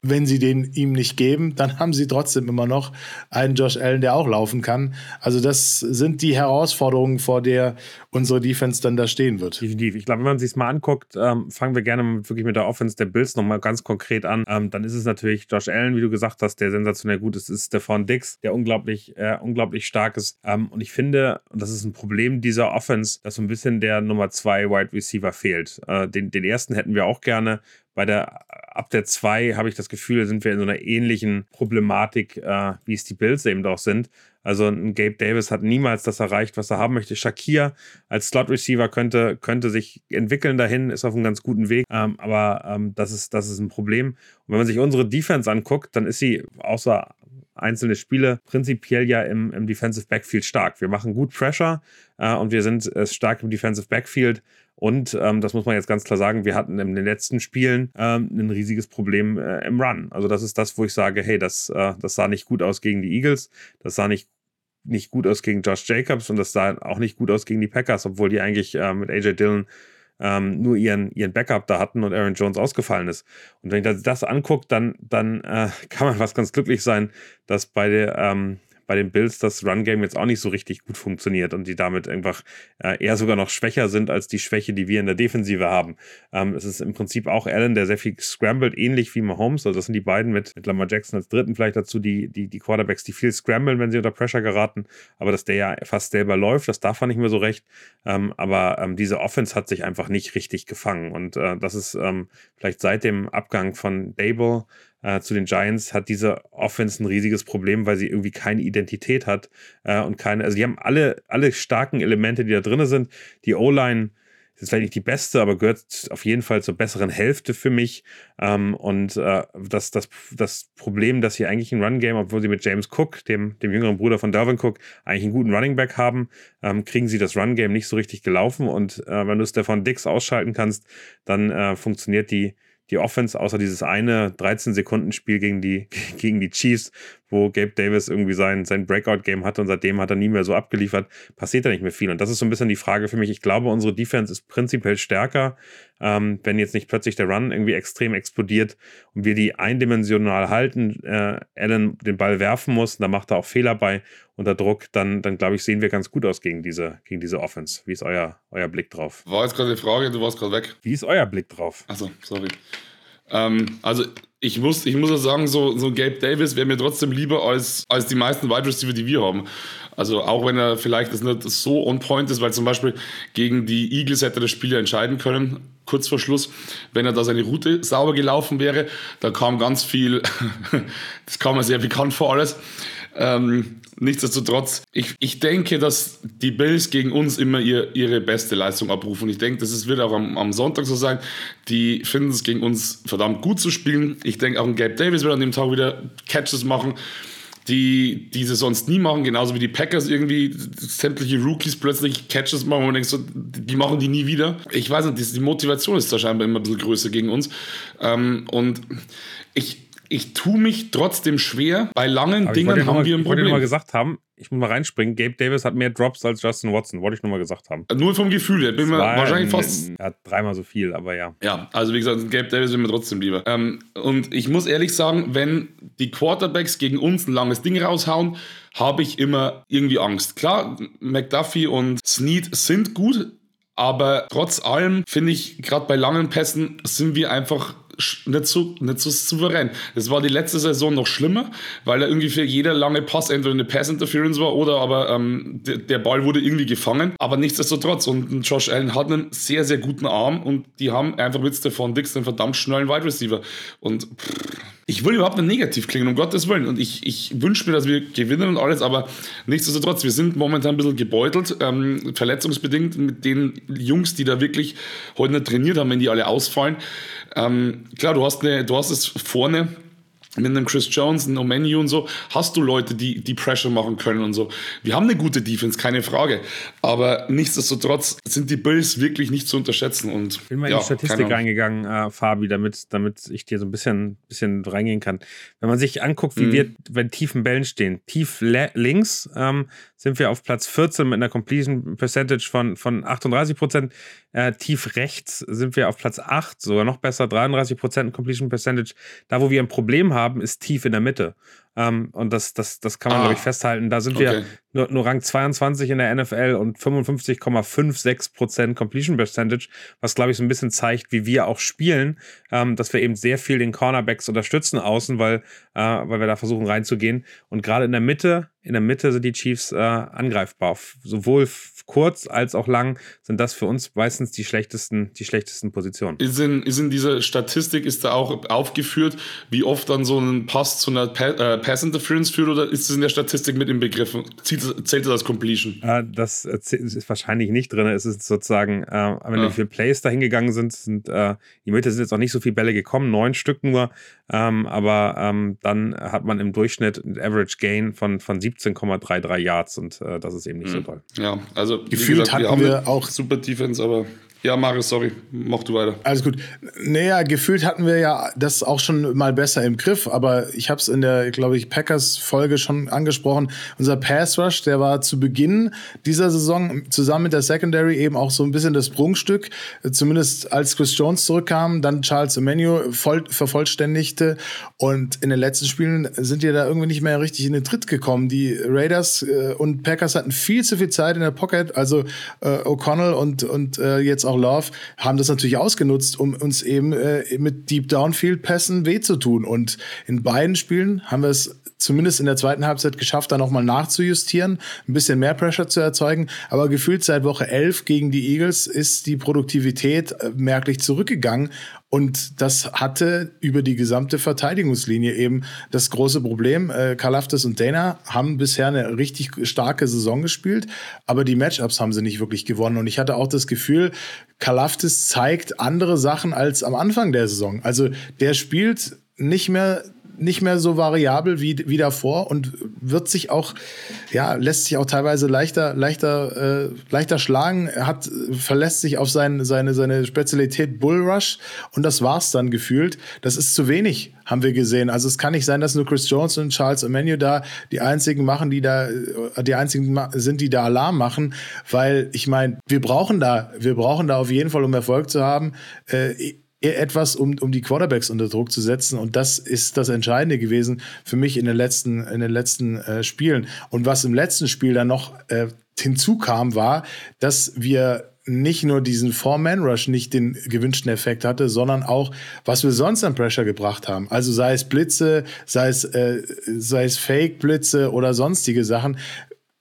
wenn sie den ihm nicht geben, dann haben sie trotzdem immer noch einen Josh Allen, der auch laufen kann. Also das sind die Herausforderungen, vor der unsere Defense dann da stehen wird. Definitiv. Ich glaube, wenn man sich mal anguckt, ähm, fangen wir gerne wirklich mit der Offense der Bills nochmal ganz konkret an. Ähm, dann ist es natürlich Josh Allen, wie du gesagt hast, der sensationell gut ist. Ist Stefan Dix, der unglaublich, äh, unglaublich stark ist. Ähm, und ich finde, und das ist ein Problem dieser Offense, dass so ein bisschen der Nummer zwei Wide Receiver fehlt. Äh, den, den ersten hätten wir auch gerne bei der ab der 2 habe ich das Gefühl, sind wir in so einer ähnlichen Problematik, äh, wie es die Bills eben doch sind. Also ein Gabe Davis hat niemals das erreicht, was er haben möchte. Shakir als Slot Receiver könnte, könnte sich entwickeln dahin, ist auf einem ganz guten Weg. Ähm, aber ähm, das, ist, das ist ein Problem. Und wenn man sich unsere Defense anguckt, dann ist sie außer einzelne Spiele prinzipiell ja im, im Defensive Backfield stark. Wir machen gut Pressure äh, und wir sind äh, stark im Defensive Backfield. Und ähm, das muss man jetzt ganz klar sagen, wir hatten in den letzten Spielen ähm, ein riesiges Problem äh, im Run. Also das ist das, wo ich sage, hey, das, äh, das sah nicht gut aus gegen die Eagles, das sah nicht, nicht gut aus gegen Josh Jacobs und das sah auch nicht gut aus gegen die Packers, obwohl die eigentlich äh, mit AJ Dillon ähm, nur ihren, ihren Backup da hatten und Aaron Jones ausgefallen ist. Und wenn ich das, das angucke, dann, dann äh, kann man fast ganz glücklich sein, dass bei der, ähm, bei den Bills das Run-Game jetzt auch nicht so richtig gut funktioniert und die damit einfach äh, eher sogar noch schwächer sind als die Schwäche, die wir in der Defensive haben. Ähm, es ist im Prinzip auch Allen, der sehr viel scrambled, ähnlich wie Mahomes. Also das sind die beiden mit, mit Lamar Jackson als dritten vielleicht dazu, die, die, die Quarterbacks, die viel scramblen, wenn sie unter Pressure geraten. Aber dass der ja fast selber läuft, das darf er nicht mehr so recht. Ähm, aber ähm, diese Offense hat sich einfach nicht richtig gefangen. Und äh, das ist ähm, vielleicht seit dem Abgang von Dable äh, zu den Giants hat diese Offense ein riesiges Problem, weil sie irgendwie keine Identität hat äh, und keine, also die haben alle, alle starken Elemente, die da drin sind. Die O-Line ist vielleicht nicht die beste, aber gehört auf jeden Fall zur besseren Hälfte für mich. Ähm, und äh, das, das, das Problem, dass sie eigentlich ein Run-Game, obwohl sie mit James Cook, dem, dem jüngeren Bruder von Dalvin Cook, eigentlich einen guten Running Back haben, ähm, kriegen sie das Run-Game nicht so richtig gelaufen. Und äh, wenn du Stefan Dix ausschalten kannst, dann äh, funktioniert die, die Offense, außer dieses eine 13-Sekunden-Spiel gegen die, gegen die Chiefs, wo Gabe Davis irgendwie sein, sein Breakout-Game hatte und seitdem hat er nie mehr so abgeliefert, passiert da nicht mehr viel. Und das ist so ein bisschen die Frage für mich. Ich glaube, unsere Defense ist prinzipiell stärker, ähm, wenn jetzt nicht plötzlich der Run irgendwie extrem explodiert und wir die eindimensional halten, äh, Allen den Ball werfen muss, da macht er auch Fehler bei unter Druck, dann, dann glaube ich, sehen wir ganz gut aus gegen diese, gegen diese Offense. Wie ist euer, euer Blick drauf? War jetzt gerade die Frage, du warst gerade weg. Wie ist euer Blick drauf? Achso, sorry. Ähm, also ich muss, ich muss ja sagen, so, so Gabe Davis wäre mir trotzdem lieber als, als die meisten Wide Receiver, die wir haben. Also auch wenn er vielleicht das nicht so on point ist, weil zum Beispiel gegen die Eagles hätte das Spiel ja entscheiden können, kurz vor Schluss, wenn er da seine Route sauber gelaufen wäre. Da kam ganz viel, das kam mir sehr bekannt vor alles. Ähm, nichtsdestotrotz, ich, ich denke, dass die Bills gegen uns immer ihr, ihre beste Leistung abrufen. Ich denke, das ist, wird auch am, am Sonntag so sein. Die finden es gegen uns verdammt gut zu spielen. Ich denke, auch ein Gabe Davis wird an dem Tag wieder Catches machen die diese sonst nie machen, genauso wie die Packers irgendwie sämtliche Rookies plötzlich Catches machen und man denkt so, die machen die nie wieder. Ich weiß nicht, die Motivation ist da scheinbar immer ein bisschen größer gegen uns. Ähm, und ich, ich tue mich trotzdem schwer. Bei langen Dingen haben mal, wir ein Problem. Ich wollte nur mal gesagt haben, ich muss mal reinspringen. Gabe Davis hat mehr Drops als Justin Watson, wollte ich nur mal gesagt haben. Nur vom Gefühl her. Bin mir wahrscheinlich ein- fast. Er hat dreimal so viel, aber ja. Ja, also wie gesagt, Gabe Davis will mir trotzdem lieber. Ähm, und ich muss ehrlich sagen, wenn die Quarterbacks gegen uns ein langes Ding raushauen, habe ich immer irgendwie Angst. Klar, McDuffie und Snead sind gut, aber trotz allem finde ich, gerade bei langen Pässen sind wir einfach nicht so, nicht so souverän. Das war die letzte Saison noch schlimmer, weil da irgendwie für jeder lange Pass entweder eine Pass-Interference war oder aber ähm, der, Ball wurde irgendwie gefangen. Aber nichtsdestotrotz, und Josh Allen hat einen sehr, sehr guten Arm und die haben einfach mit Stefan Dix einen verdammt schnellen Wide Receiver. Und pff, ich will überhaupt nicht negativ klingen, um Gottes Willen. Und ich, ich wünsche mir, dass wir gewinnen und alles, aber nichtsdestotrotz, wir sind momentan ein bisschen gebeutelt, ähm, verletzungsbedingt mit den Jungs, die da wirklich heute nicht trainiert haben, wenn die alle ausfallen. Ähm, klar, du hast, eine, du hast es vorne mit einem Chris Jones, einem Omenu und so, hast du Leute, die, die Pressure machen können und so. Wir haben eine gute Defense, keine Frage. Aber nichtsdestotrotz sind die Bills wirklich nicht zu unterschätzen. Und, Ich bin mal ja, in die Statistik reingegangen, äh, Fabi, damit, damit ich dir so ein bisschen, bisschen reingehen kann. Wenn man sich anguckt, wie Mhm. wir bei tiefen Bällen stehen, tief links ähm, sind wir auf Platz 14 mit einer Completion Percentage von, von 38 Prozent. Äh, tief rechts sind wir auf Platz 8, sogar noch besser, 33 Prozent Completion Percentage. Da, wo wir ein Problem haben, ist tief in der Mitte. Ähm, und das, das, das kann man, Ah. glaube ich, festhalten. Da sind Okay. wir nur, nur Rang 22 in der NFL und 55,56% Completion Percentage, was glaube ich so ein bisschen zeigt, wie wir auch spielen, ähm, dass wir eben sehr viel den Cornerbacks unterstützen außen, weil, äh, weil wir da versuchen reinzugehen. Und gerade in der Mitte, in der Mitte sind die Chiefs äh, angreifbar. Sowohl kurz als auch lang sind das für uns meistens die schlechtesten, die schlechtesten Positionen. Ist in, ist in dieser Statistik ist da auch aufgeführt, wie oft dann so ein Pass zu einer pa äh, Pass Interference führt oder ist es in der Statistik mit inbegriffen? Zählt, zählt das als Completion? Äh, das äh, ist wahrscheinlich nicht drin. Es ist sozusagen, äh, Ende Ja. wie viele Plays da hingegangen sind, sind äh, die Mitte sind jetzt auch nicht so viele Bälle gekommen, neun Stück nur. Ähm, aber ähm, dann hat man im Durchschnitt ein Average Gain von, von 17,33 Yards und äh, das ist eben nicht so toll. Ja, also Gefühlt hatten haben wir eine auch- super Defense, aber ja, Marius, sorry, mach du weiter. Alles gut. Naja, gefühlt hatten wir ja das auch schon mal besser im Griff, aber ich habe es in der, glaube ich, Packers-Folge schon angesprochen. Unser Pass-Rush, der war zu Beginn dieser Saison zusammen mit der Secondary eben auch so ein bisschen das Prunkstück. Zumindest als Chris Jones zurückkam, dann Charles Emmanuel voll, vervollständigte und in den letzten Spielen sind die da irgendwie nicht mehr richtig in den Tritt gekommen. Die Raiders äh, und Packers hatten viel zu viel Zeit in der Pocket, also äh, O'Connell und, und äh, jetzt auch Love haben das natürlich ausgenutzt, um uns eben äh, mit Deep Downfield Pässen weh zu tun. Und in beiden Spielen haben wir es zumindest in der zweiten Halbzeit geschafft, da nochmal nachzujustieren, ein bisschen mehr Pressure zu erzeugen. Aber gefühlt seit Woche 11 gegen die Eagles ist die Produktivität äh, merklich zurückgegangen. Und das hatte über die gesamte Verteidigungslinie eben das große Problem. Äh, Kalaftis und Dana haben bisher eine richtig starke Saison gespielt, aber die Matchups haben sie nicht wirklich gewonnen. Und ich hatte auch das Gefühl, Kalaftis zeigt andere Sachen als am Anfang der Saison. Also der spielt nicht mehr nicht mehr so variabel wie, wie davor und wird sich auch, ja, lässt sich auch teilweise leichter, leichter, äh, leichter schlagen. Hat, verlässt sich auf sein, seine, seine Spezialität Bullrush und das war's dann gefühlt. Das ist zu wenig, haben wir gesehen. Also es kann nicht sein, dass nur Chris Jones und Charles Emmanuel da die einzigen machen, die da, die einzigen sind, die da Alarm machen, weil ich meine, wir brauchen da, wir brauchen da auf jeden Fall, um Erfolg zu haben, äh, etwas, um, um die Quarterbacks unter Druck zu setzen. Und das ist das Entscheidende gewesen für mich in den letzten, in den letzten äh, Spielen. Und was im letzten Spiel dann noch äh, hinzukam, war, dass wir nicht nur diesen Four-Man-Rush nicht den gewünschten Effekt hatte, sondern auch, was wir sonst an Pressure gebracht haben. Also sei es Blitze, sei es, äh, sei es Fake-Blitze oder sonstige Sachen.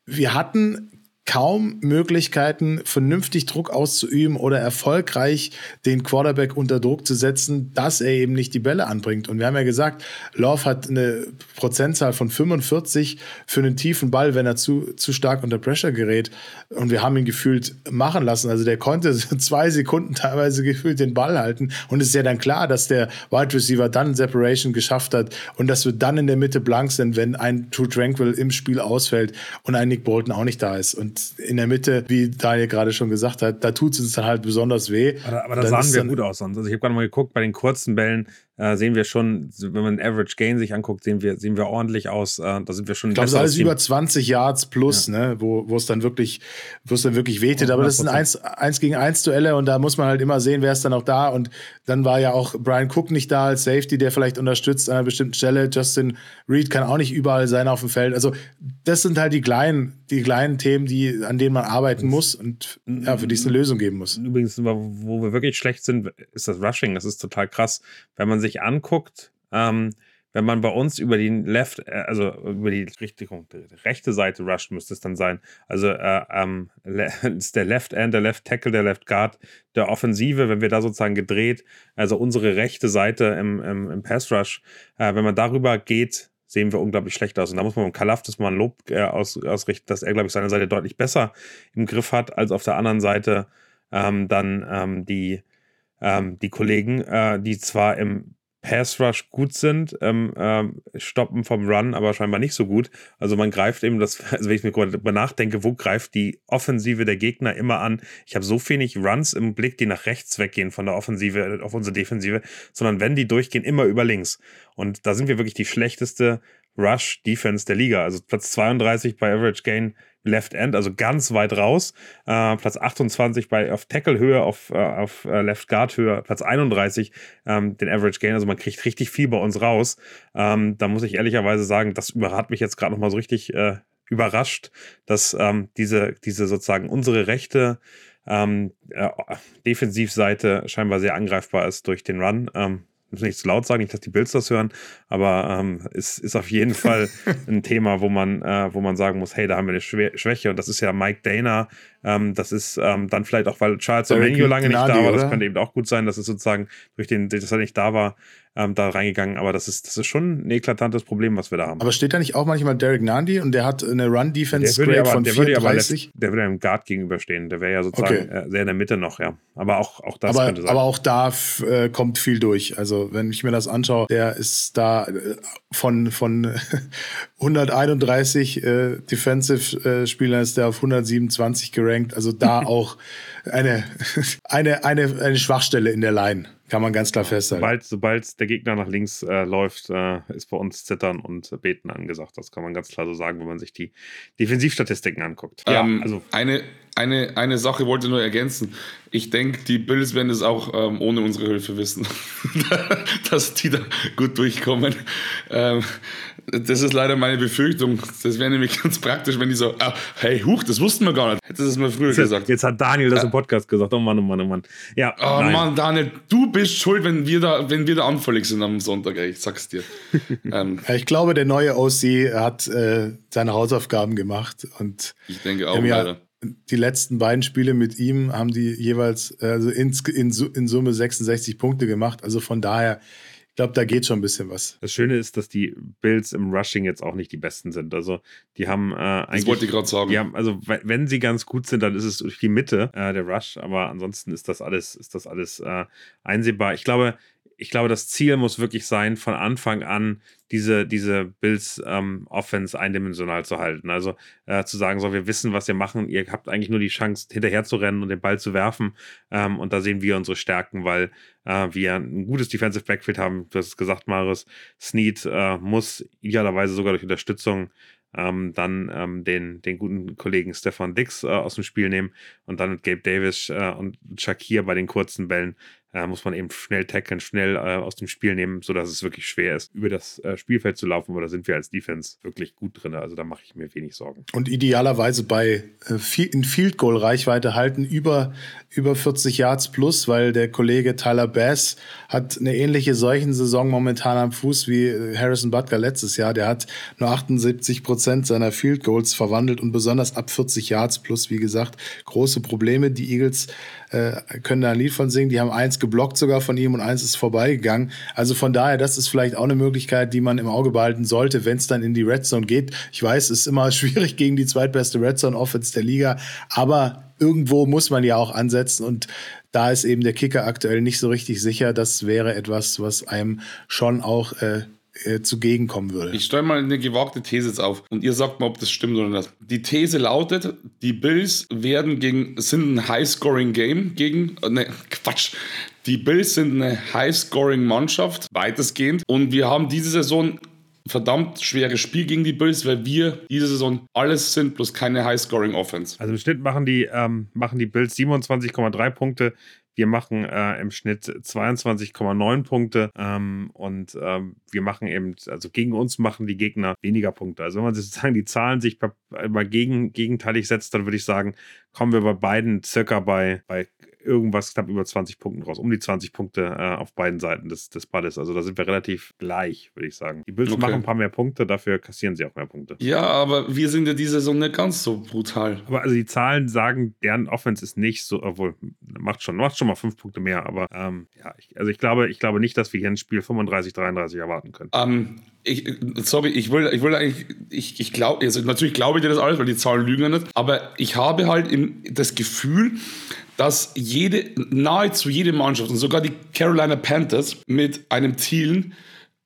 Wir hatten kaum Möglichkeiten, vernünftig Druck auszuüben oder erfolgreich den Quarterback unter Druck zu setzen, dass er eben nicht die Bälle anbringt. Und wir haben ja gesagt, Love hat eine Prozentzahl von 45 für einen tiefen Ball, wenn er zu, zu stark unter Pressure gerät. Und wir haben ihn gefühlt machen lassen. Also der konnte zwei Sekunden teilweise gefühlt den Ball halten. Und es ist ja dann klar, dass der Wide Receiver dann Separation geschafft hat und dass wir dann in der Mitte blank sind, wenn ein True Tranquil im Spiel ausfällt und ein Nick Bolton auch nicht da ist. Und in der Mitte, wie Daniel gerade schon gesagt hat, da tut es uns dann halt besonders weh. Aber, aber da sahen wir gut aus sonst. Also ich habe gerade mal geguckt, bei den kurzen Bällen äh, sehen wir schon, wenn man Average Gain sich anguckt, sehen wir, sehen wir ordentlich aus. Äh, da sind wir schon. Ich glaube, alles über 20 Yards plus, ja. ne, wo, es dann wirklich, wo es dann wirklich wehtet. Aber das sind 1, 1 gegen 1 Duelle und da muss man halt immer sehen, wer ist dann auch da. Und dann war ja auch Brian Cook nicht da als Safety, der vielleicht unterstützt an einer bestimmten Stelle. Justin Reed kann auch nicht überall sein auf dem Feld. Also, das sind halt die kleinen, die kleinen Themen, die, an denen man arbeiten muss und ja, für die es eine Lösung geben muss. Übrigens, wo wir wirklich schlecht sind, ist das Rushing. Das ist total krass. Wenn man sich sich anguckt, ähm, wenn man bei uns über die Left, äh, also über die Richtung, rechte Seite rusht, müsste es dann sein. Also äh, ähm, ist der Left End, der Left Tackle, der Left Guard, der Offensive, wenn wir da sozusagen gedreht, also unsere rechte Seite im, im, im Pass Rush, äh, wenn man darüber geht, sehen wir unglaublich schlecht aus. Und da muss man beim Kalaftis mal ein Lob äh, aus, ausrichten, dass er, glaube ich, seine Seite deutlich besser im Griff hat, als auf der anderen Seite ähm, dann ähm, die, ähm, die Kollegen, äh, die zwar im Pass Rush gut sind, ähm, ähm, stoppen vom Run aber scheinbar nicht so gut. Also man greift eben das, also wenn ich mir gerade darüber nachdenke, wo greift die Offensive der Gegner immer an? Ich habe so wenig Runs im Blick, die nach rechts weggehen von der Offensive auf unsere Defensive, sondern wenn die durchgehen, immer über links. Und da sind wir wirklich die schlechteste Rush-Defense der Liga. Also Platz 32 bei Average Gain Left End, also ganz weit raus. Äh, Platz 28 bei auf Tackle-Höhe, auf, äh, auf äh, Left Guard-Höhe, Platz 31 ähm, den Average Gain. Also man kriegt richtig viel bei uns raus. Ähm, da muss ich ehrlicherweise sagen, das hat mich jetzt gerade nochmal so richtig äh, überrascht, dass ähm, diese, diese sozusagen unsere rechte ähm, äh, Defensivseite scheinbar sehr angreifbar ist durch den Run. Muss nicht zu laut sagen, nicht, dass die Bills das hören, aber ähm, es ist auf jeden Fall ein Thema, wo man, äh, wo man sagen muss, hey, da haben wir eine Schwäche und das ist ja Mike Dana, ähm, das ist ähm, dann vielleicht auch, weil Charles Omenico lange nicht da war, das könnte eben auch gut sein, dass es sozusagen durch den, dass er nicht da war, ähm, da reingegangen. Aber das ist, das ist schon ein eklatantes Problem, was wir da haben. Aber steht da nicht auch manchmal Derek Nandi und der hat eine Run-Defense Grade von der 34? der würde ja im Guard gegenüberstehen. Der wäre ja sozusagen okay. äh, sehr in der Mitte noch, ja. Aber auch, auch das aber, könnte sein. Aber auch da äh, kommt viel durch. Also, wenn ich mir das anschaue, der ist da äh, von, von 131 äh, Defensive-Spielern ist der auf 127 gerankt. Also da auch eine, eine, eine, eine Schwachstelle in der Line. Kann man ganz klar festhalten. Sobald, sobald der Gegner nach links äh, läuft, äh, ist bei uns Zittern und Beten angesagt. Das kann man ganz klar so sagen, wenn man sich die Defensivstatistiken anguckt. Ähm, ja, also eine, eine, eine Sache wollte nur ergänzen. Ich denke, die Bills werden es auch ähm, ohne unsere Hilfe wissen, dass die da gut durchkommen. Ähm, das ist leider meine Befürchtung. Das wäre nämlich ganz praktisch, wenn die so, ah, hey, huch, das wussten wir gar nicht. Hättest du es mal früher jetzt, gesagt. Jetzt hat Daniel das im Podcast gesagt. Oh Mann, oh Mann, oh Mann. Ja, oh nein. Mann, Daniel, du bist schuld, wenn wir da, wenn wir da anfällig sind am Sonntag, ey. ich sag's dir. ähm, ich glaube, der neue OC hat äh, seine Hausaufgaben gemacht und ich denke auch, ja, die letzten beiden Spiele mit ihm haben die jeweils also in, in, in Summe 66 Punkte gemacht. Also von daher, glaube, da geht schon ein bisschen was. Das Schöne ist, dass die Bills im Rushing jetzt auch nicht die besten sind. Also die haben äh, eigentlich. Das wollte ich gerade sagen. Die haben, also wenn sie ganz gut sind, dann ist es durch die Mitte äh, der Rush. Aber ansonsten ist das alles, ist das alles äh, einsehbar. Ich glaube, ich glaube, das Ziel muss wirklich sein, von Anfang an diese, diese Bills ähm, Offense eindimensional zu halten. Also äh, zu sagen, so, wir wissen, was ihr machen. Ihr habt eigentlich nur die Chance, hinterher zu rennen und den Ball zu werfen. Ähm, und da sehen wir unsere Stärken, weil äh, wir ein gutes Defensive Backfield haben. Du hast es gesagt, Marius. Snead äh, muss idealerweise sogar durch Unterstützung ähm, dann ähm, den, den guten Kollegen Stefan Dix äh, aus dem Spiel nehmen und dann mit Gabe Davis äh, und Shakir bei den kurzen Bällen äh, muss man eben schnell tackeln, schnell äh, aus dem Spiel nehmen, sodass es wirklich schwer ist, über das äh, Spielfeld zu laufen. Aber da sind wir als Defense wirklich gut drin. Also da mache ich mir wenig Sorgen. Und idealerweise bei äh, in Field Goal Reichweite halten über, über 40 Yards plus, weil der Kollege Tyler Bass hat eine ähnliche solchen Saison momentan am Fuß wie äh, Harrison Butker letztes Jahr. Der hat nur 78 Prozent seiner Field Goals verwandelt und besonders ab 40 Yards plus, wie gesagt, große Probleme. Die Eagles äh, können da ein Lied von singen. Die haben eins geblockt sogar von ihm und eins ist vorbeigegangen. Also von daher, das ist vielleicht auch eine Möglichkeit, die man im Auge behalten sollte, wenn es dann in die Red Zone geht. Ich weiß, es ist immer schwierig gegen die zweitbeste Red Zone Offense der Liga, aber irgendwo muss man ja auch ansetzen und da ist eben der Kicker aktuell nicht so richtig sicher. Das wäre etwas, was einem schon auch äh, äh, zugegen kommen würde. Ich stelle mal eine gewagte These jetzt auf und ihr sagt mal, ob das stimmt oder nicht. Die These lautet, die Bills werden gegen, sind ein High-Scoring-Game gegen, äh, ne, Quatsch. Die Bills sind eine High-Scoring-Mannschaft, weitestgehend. Und wir haben diese Saison verdammt schweres Spiel gegen die Bills, weil wir diese Saison alles sind, bloß keine High-Scoring-Offense. Also im Schnitt machen die, ähm, machen die Bills 27,3 Punkte. Wir machen äh, im Schnitt 22,9 Punkte ähm, und ähm, wir machen eben, also gegen uns machen die Gegner weniger Punkte. Also wenn man sozusagen die Zahlen sich mal gegen, gegenteilig setzt, dann würde ich sagen, kommen wir bei beiden circa bei, bei irgendwas knapp über 20 Punkten raus. Um die 20 Punkte äh, auf beiden Seiten des, des Balles. Also da sind wir relativ gleich, würde ich sagen. Die Bills okay. machen ein paar mehr Punkte, dafür kassieren sie auch mehr Punkte. Ja, aber wir sind ja diese Saison nicht ganz so brutal. Aber also die Zahlen sagen, deren Offense ist nicht so, obwohl, macht schon, macht schon mal fünf Punkte mehr, aber ähm, ja, ich, also ich glaube, ich glaube nicht, dass wir hier ein Spiel 35, 33 erwarten können. Ähm, ich, sorry, ich will, ich will eigentlich, ich, ich glaube, also natürlich glaube ich dir das alles, weil die Zahlen lügen ja nicht, aber ich habe halt im, das Gefühl, dass jede, nahezu jede Mannschaft und sogar die Carolina Panthers mit einem Thielen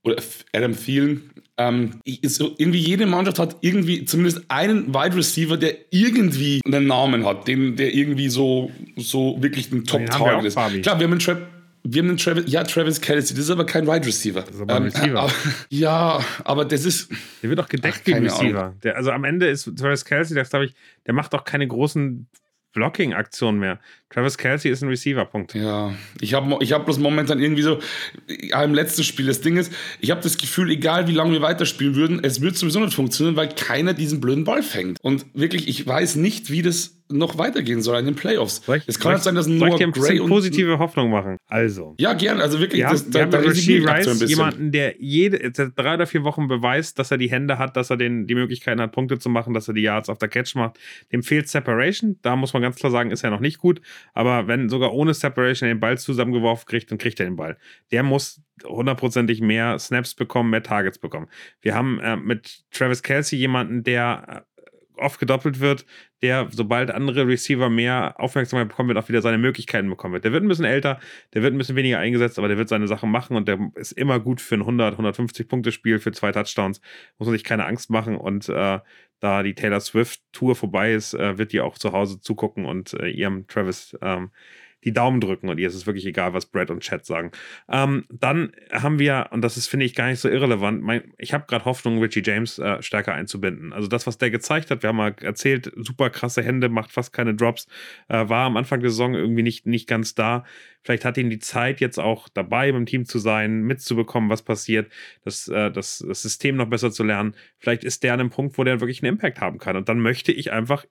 oder Adam Thielen, ähm, so irgendwie jede Mannschaft hat irgendwie zumindest einen Wide Receiver, der irgendwie einen Namen hat, den, der irgendwie so, so wirklich ein Top-Target ist. Fabi. Klar, wir haben einen Trap wir haben einen Travis, ja, Travis Kelsey, das ist aber kein Wide Receiver. Das ist aber ein ähm, Receiver. Aber, ja, aber das ist. Der wird auch gedeckt gegen Receiver. Der, also am Ende ist Travis Kelsey, das glaube ich, der macht auch keine großen Blocking-Aktion mehr. Travis Kelsey ist ein Receiver-Punkt. Ja, ich habe ich hab bloß momentan irgendwie so, im letzten Spiel, das Ding ist, ich habe das Gefühl, egal wie lange wir weiterspielen würden, es wird sowieso nicht funktionieren, weil keiner diesen blöden Ball fängt. Und wirklich, ich weiß nicht, wie das noch weitergehen soll in den Playoffs. Ich, es kann halt sein, dass Noah soll ich dir Gray positive Hoffnung machen. Also. Ja, gern. Also wirklich, wir das, haben, da, wir da haben Rice, jemanden, der jede drei oder vier Wochen beweist, dass er die Hände hat, dass er den, die Möglichkeiten hat, Punkte zu machen, dass er die Yards auf der Catch macht. Dem fehlt Separation. Da muss man ganz klar sagen, ist er noch nicht gut. Aber wenn sogar ohne Separation den Ball zusammengeworfen kriegt, dann kriegt er den Ball. Der muss hundertprozentig mehr Snaps bekommen, mehr Targets bekommen. Wir haben äh, mit Travis Kelsey jemanden, der äh, oft gedoppelt wird, der, sobald andere Receiver mehr Aufmerksamkeit bekommen wird, auch wieder seine Möglichkeiten bekommen wird. Der wird ein bisschen älter, der wird ein bisschen weniger eingesetzt, aber der wird seine Sachen machen und der ist immer gut für ein 100, 150 Punkte Spiel für zwei Touchdowns. Muss man sich keine Angst machen und äh, da die Taylor Swift Tour vorbei ist, äh, wird die auch zu Hause zugucken und äh, ihrem Travis ähm, die Daumen drücken und ihr ist es wirklich egal, was Brad und Chat sagen. Ähm, dann haben wir, und das ist, finde ich, gar nicht so irrelevant, mein, ich habe gerade Hoffnung, Richie James äh, stärker einzubinden. Also das, was der gezeigt hat, wir haben mal erzählt, super krasse Hände, macht fast keine Drops, äh, war am Anfang der Saison irgendwie nicht, nicht ganz da. Vielleicht hat ihn die Zeit jetzt auch dabei, im Team zu sein, mitzubekommen, was passiert, das, äh, das, das System noch besser zu lernen. Vielleicht ist der an einem Punkt, wo der wirklich einen Impact haben kann. Und dann möchte ich einfach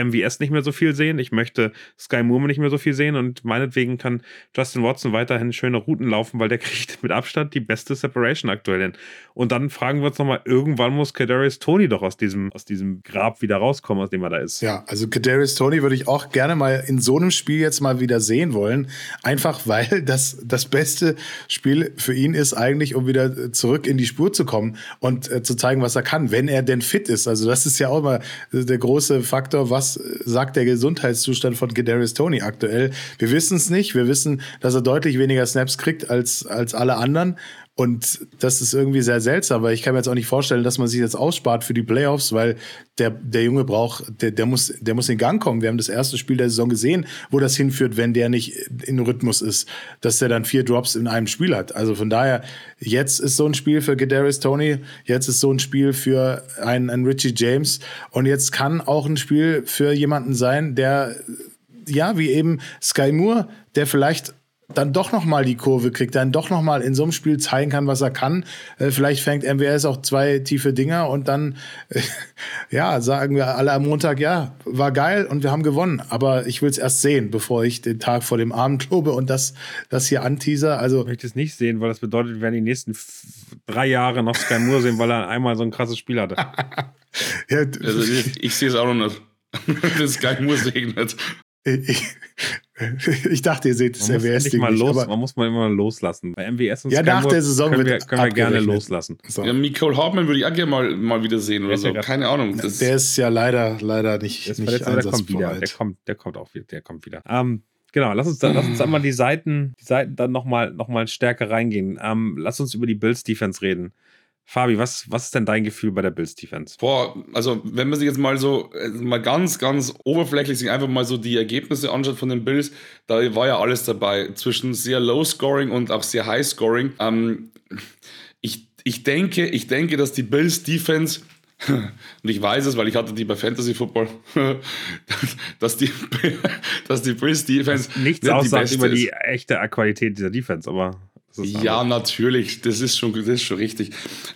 MVS nicht mehr so viel sehen. Ich möchte Sky Moore nicht mehr so viel sehen und meinetwegen kann Justin Watson weiterhin schöne Routen laufen, weil der kriegt mit Abstand die beste Separation aktuell hin. Und dann fragen wir uns nochmal, irgendwann muss Kadarius Tony doch aus diesem, aus diesem Grab wieder rauskommen, aus dem er da ist. Ja, also Kadarius Tony würde ich auch gerne mal in so einem Spiel jetzt mal wieder sehen wollen. Einfach weil das, das beste Spiel für ihn ist eigentlich, um wieder zurück in die Spur zu kommen und äh, zu zeigen, was er kann, wenn er denn fit ist. Also das ist ja auch mal der große Faktor, was was sagt der Gesundheitszustand von Kadarius Tony aktuell? Wir wissen es nicht. Wir wissen, dass er deutlich weniger Snaps kriegt als, als alle anderen. Und das ist irgendwie sehr seltsam, weil ich kann mir jetzt auch nicht vorstellen, dass man sich jetzt ausspart für die Playoffs, weil der, der Junge braucht, der, der, muss, der muss in Gang kommen. Wir haben das erste Spiel der Saison gesehen, wo das hinführt, wenn der nicht in Rhythmus ist, dass der dann vier Drops in einem Spiel hat. Also von daher, jetzt ist so ein Spiel für Kadarius Tony, jetzt ist so ein Spiel für einen, einen Richie James und jetzt kann auch ein Spiel für jemanden sein, der ja, wie eben Sky Moore, der vielleicht dann doch noch mal die Kurve kriegt, dann doch noch mal in so einem Spiel zeigen kann, was er kann. Äh, vielleicht fängt MWS auch zwei tiefe Dinger und dann äh, ja, sagen wir alle am Montag, ja, war geil und wir haben gewonnen, aber ich will es erst sehen, bevor ich den Tag vor dem Abend klobe und das das hier anteaser. Also ich möchte es nicht sehen, weil das bedeutet, wir werden die nächsten drei Jahre noch Sky Moore sehen, weil er einmal so ein krasses Spiel hatte. ja, also ich, ich sehe es auch noch nicht. das Sky Moore segnet. Ich, ich dachte, ihr seht es MWS nicht mal los, Man muss mal immer loslassen. Bei MWS und ja, nach der Saison können wir, können wir gerne loslassen. So. Ja, Nicole Hartman würde ich auch gerne mal, mal wieder sehen oder so. Keine Ahnung. Das der ist ja leider, leider nicht, nicht verletzt, der kommt wieder. Der kommt, der kommt auch wieder. Der kommt wieder. Ähm, genau, lass uns, dann, lass uns dann mal die Seiten, die Seiten dann nochmal noch mal stärker reingehen. Ähm, lass uns über die Bills Defense reden. Fabi, was, was ist denn dein Gefühl bei der Bills Defense? Boah, also wenn man sich jetzt mal so, äh, mal ganz, ganz oberflächlich sich einfach mal so die Ergebnisse anschaut von den Bills, da war ja alles dabei, zwischen sehr Low Scoring und auch sehr High Scoring. Ähm, ich, ich, denke, ich denke, dass die Bills Defense und ich weiß es, weil ich hatte die bei Fantasy Football, dass die, dass die Bills Defense nichts nicht aussagt über die echte Qualität dieser Defense, aber ja, natürlich, das ist schon, das ist schon richtig.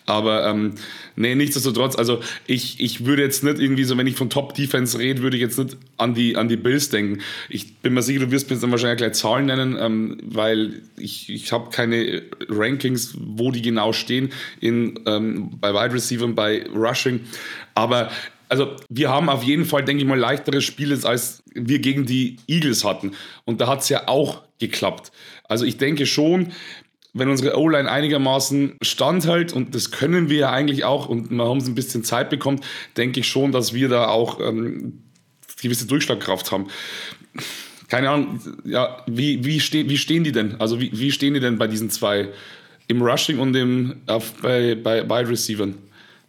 Aber ähm, nee, nichtsdestotrotz, also ich, ich würde jetzt nicht irgendwie so, wenn ich von Top-Defense rede, würde ich jetzt nicht an die, an die Bills denken. Ich bin mir sicher, du wirst mir jetzt dann wahrscheinlich gleich Zahlen nennen, ähm, weil ich, ich habe keine Rankings, wo die genau stehen in, ähm, bei Wide Receiver und bei Rushing. Aber also wir haben auf jeden Fall, denke ich mal, leichtere Spiele, als wir gegen die Eagles hatten. Und da hat es ja auch geklappt. Also ich denke schon, wenn unsere O-Line einigermaßen standhält, und das können wir ja eigentlich auch, und haben ein bisschen Zeit bekommen, denke ich schon, dass wir da auch ähm, gewisse Durchschlagkraft haben. Keine Ahnung, ja, wie, wie, ste wie stehen die denn? Also wie, wie stehen die denn bei diesen zwei? Im Rushing und im, auf, bei, bei Wide Receivern?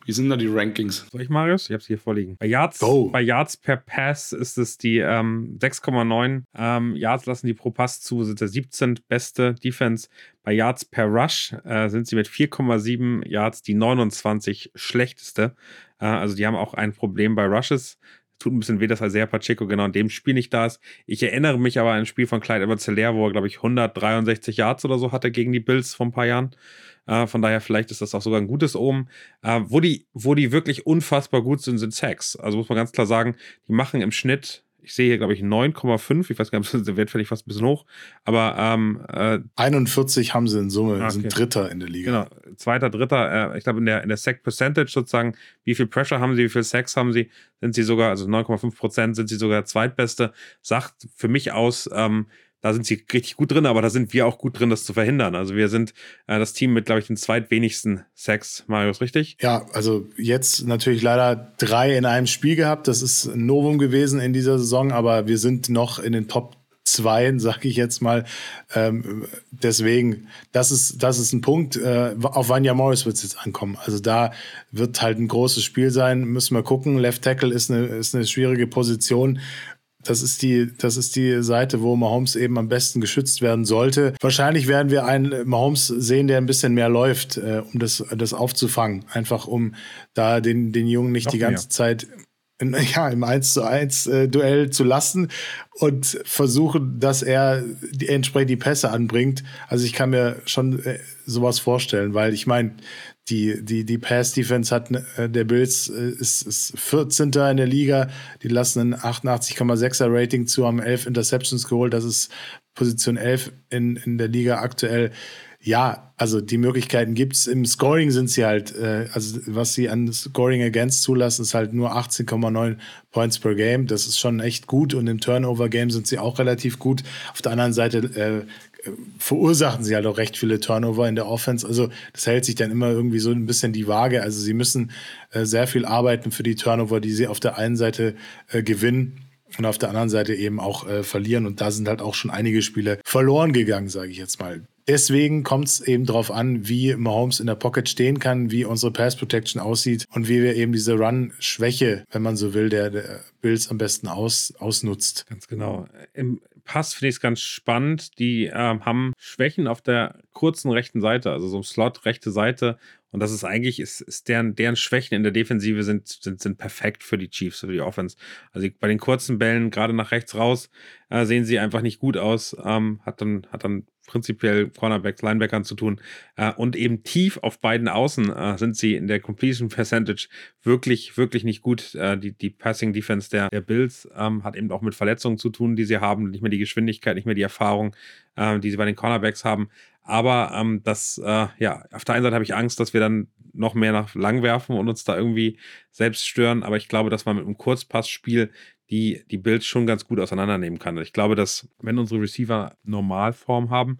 Wie sind da die Rankings? Soll ich, Marius? Ich habe es hier vorliegen. Bei Yards, bei Yards per Pass ist es die ähm, 6,9 ähm, Yards lassen die pro Pass zu, sind der 17. beste Defense. Bei Yards per Rush äh, sind sie mit 4,7 Yards die 29 schlechteste. Äh, also die haben auch ein Problem bei Rushes tut ein bisschen weh, dass Isaiah Pacheco genau in dem Spiel nicht da ist. Ich erinnere mich aber an ein Spiel von Clyde edwards wo er, glaube ich, 163 Yards oder so hatte gegen die Bills vor ein paar Jahren. Äh, von daher, vielleicht ist das auch sogar ein gutes Omen. Äh, wo, die, wo die wirklich unfassbar gut sind, sind Sacks. Also muss man ganz klar sagen, die machen im Schnitt ich sehe hier, glaube ich, 9,5. Ich weiß gar nicht, der Wert vielleicht fast ein bisschen hoch. Aber ähm, äh, 41 haben sie in Summe, okay. sind Dritter in der Liga. Genau, zweiter, dritter. Äh, ich glaube, in der, in der Sack Percentage sozusagen, wie viel Pressure haben sie, wie viel Sacks haben sie, sind sie sogar, also 9,5 Prozent sind sie sogar zweitbeste. Sagt für mich aus, ähm, da sind sie richtig gut drin, aber da sind wir auch gut drin, das zu verhindern. Also wir sind äh, das Team mit, glaube ich, den zweitwenigsten Sex, Marius, richtig? Ja, also jetzt natürlich leider drei in einem Spiel gehabt. Das ist ein Novum gewesen in dieser Saison, aber wir sind noch in den Top zwei, sage ich jetzt mal. Ähm, deswegen, das ist, das ist ein Punkt. Äh, auf Vanya Morris wird es jetzt ankommen. Also da wird halt ein großes Spiel sein. Müssen wir gucken. Left Tackle ist eine, ist eine schwierige Position das ist die, das ist die Seite, wo Mahomes eben am besten geschützt werden sollte. Wahrscheinlich werden wir einen Mahomes sehen, der ein bisschen mehr läuft, äh, um das, das aufzufangen. Einfach um da den, den Jungen nicht Noch die ganze mehr. Zeit in, ja, im 1 zu 1 äh, Duell zu lassen und versuchen, dass er die, entsprechend die Pässe anbringt. Also ich kann mir schon äh, sowas vorstellen, weil ich meine, die, die, die Pass-Defense hat äh, der Bills äh, ist, ist 14. in der Liga. Die lassen ein 88,6er Rating zu, haben 11 Interceptions geholt. Das ist Position 11 in, in der Liga aktuell. Ja, also die Möglichkeiten gibt es. Im Scoring sind sie halt, äh, also was sie an Scoring Against zulassen, ist halt nur 18,9 Points per Game. Das ist schon echt gut. Und im Turnover-Game sind sie auch relativ gut. Auf der anderen Seite verursachen sie halt auch recht viele Turnover in der Offense. Also das hält sich dann immer irgendwie so ein bisschen die Waage. Also sie müssen äh, sehr viel arbeiten für die Turnover, die sie auf der einen Seite äh, gewinnen und auf der anderen Seite eben auch äh, verlieren. Und da sind halt auch schon einige Spiele verloren gegangen, sage ich jetzt mal. Deswegen kommt es eben darauf an, wie Mahomes in der Pocket stehen kann, wie unsere Pass Protection aussieht und wie wir eben diese Run-Schwäche, wenn man so will, der, der Bills am besten aus, ausnutzt. Ganz genau. Im Pass finde ich es ganz spannend. Die äh, haben Schwächen auf der kurzen rechten Seite, also so im Slot, rechte Seite. Und das ist eigentlich, ist, ist deren, deren Schwächen in der Defensive sind, sind, sind perfekt für die Chiefs, für die Offense. Also bei den kurzen Bällen, gerade nach rechts raus, äh, sehen sie einfach nicht gut aus. Ähm, hat, dann, hat dann prinzipiell Cornerbacks, Linebackern zu tun. Äh, und eben tief auf beiden Außen äh, sind sie in der Completion Percentage wirklich, wirklich nicht gut. Äh, die, die Passing Defense der, der Bills ähm, hat eben auch mit Verletzungen zu tun, die sie haben. Nicht mehr die Geschwindigkeit, nicht mehr die Erfahrung, äh, die sie bei den Cornerbacks haben. Aber ähm, das, äh, ja, auf der einen Seite habe ich Angst, dass wir dann noch mehr nach lang werfen und uns da irgendwie selbst stören. Aber ich glaube, dass man mit einem Kurzpassspiel die die Bills schon ganz gut auseinandernehmen kann. Ich glaube, dass wenn unsere Receiver Normalform haben,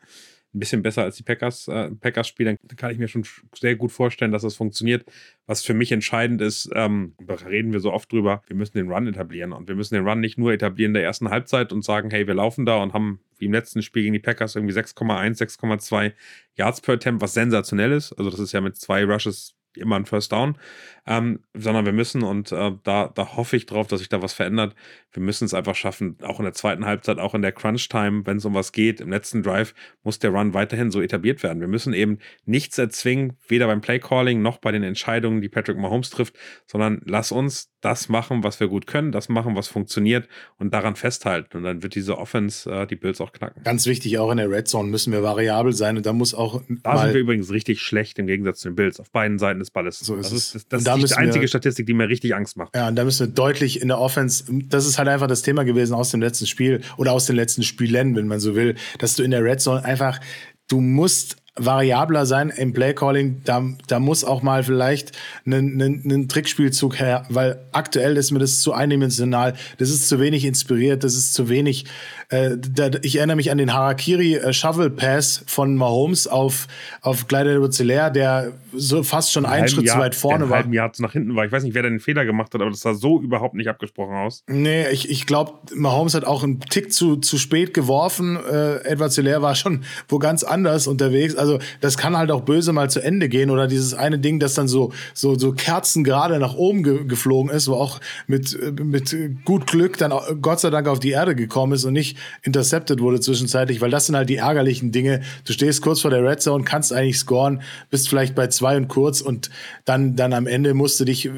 ein bisschen besser als die Packers, äh, Packers spielen, dann kann ich mir schon sehr gut vorstellen, dass das funktioniert. Was für mich entscheidend ist, ähm, reden wir so oft drüber, wir müssen den Run etablieren und wir müssen den Run nicht nur etablieren in der ersten Halbzeit und sagen, hey, wir laufen da und haben wie im letzten Spiel gegen die Packers irgendwie 6,1, 6,2 Yards per Attempt, was sensationell ist. Also das ist ja mit zwei Rushes immer ein First Down, ähm, sondern wir müssen, und äh, da, da hoffe ich drauf, dass sich da was verändert, wir müssen es einfach schaffen, auch in der zweiten Halbzeit, auch in der Crunch-Time, wenn es um was geht, im letzten Drive, muss der Run weiterhin so etabliert werden. Wir müssen eben nichts erzwingen, weder beim Play-Calling noch bei den Entscheidungen, die Patrick Mahomes trifft, sondern lass uns das machen, was wir gut können, das machen, was funktioniert und daran festhalten. Und dann wird diese Offense äh, die Bills auch knacken. Ganz wichtig, auch in der Red Zone müssen wir variabel sein und da muss auch. Da sind wir übrigens richtig schlecht im Gegensatz zu den Bills auf beiden Seiten des Balles. So ist das ist, das, das da ist die einzige wir, Statistik, die mir richtig Angst macht. Ja, und da müssen wir deutlich in der Offense, das ist halt einfach das Thema gewesen aus dem letzten Spiel oder aus den letzten Spielen, wenn man so will, dass du in der Red Zone einfach, du musst variabler sein im Playcalling. Da, da muss auch mal vielleicht ein, ein, ein Trickspielzug her, weil aktuell ist mir das zu eindimensional. Das ist zu wenig inspiriert, das ist zu wenig. Äh, da, ich erinnere mich an den Harakiri äh, Shovel Pass von Mahomes auf, auf Clyde Ruzelaire, der so fast schon einen Schritt Jahr, zu weit vorne der war. halben Jahr nach hinten war. Ich weiß nicht, wer da den Fehler gemacht hat, aber das sah so überhaupt nicht abgesprochen aus. Nee, ich, ich glaube, Mahomes hat auch einen Tick zu, zu spät geworfen. Äh, Edward Zelaire war schon wo ganz anders unterwegs. Also also das kann halt auch böse mal zu Ende gehen oder dieses eine Ding, das dann so so so Kerzen gerade nach oben ge geflogen ist, wo auch mit mit gut Glück dann Gott sei Dank auf die Erde gekommen ist und nicht intercepted wurde zwischenzeitlich, weil das sind halt die ärgerlichen Dinge. Du stehst kurz vor der Red Zone, kannst eigentlich scoren, bist vielleicht bei zwei und kurz und dann dann am Ende musst du dich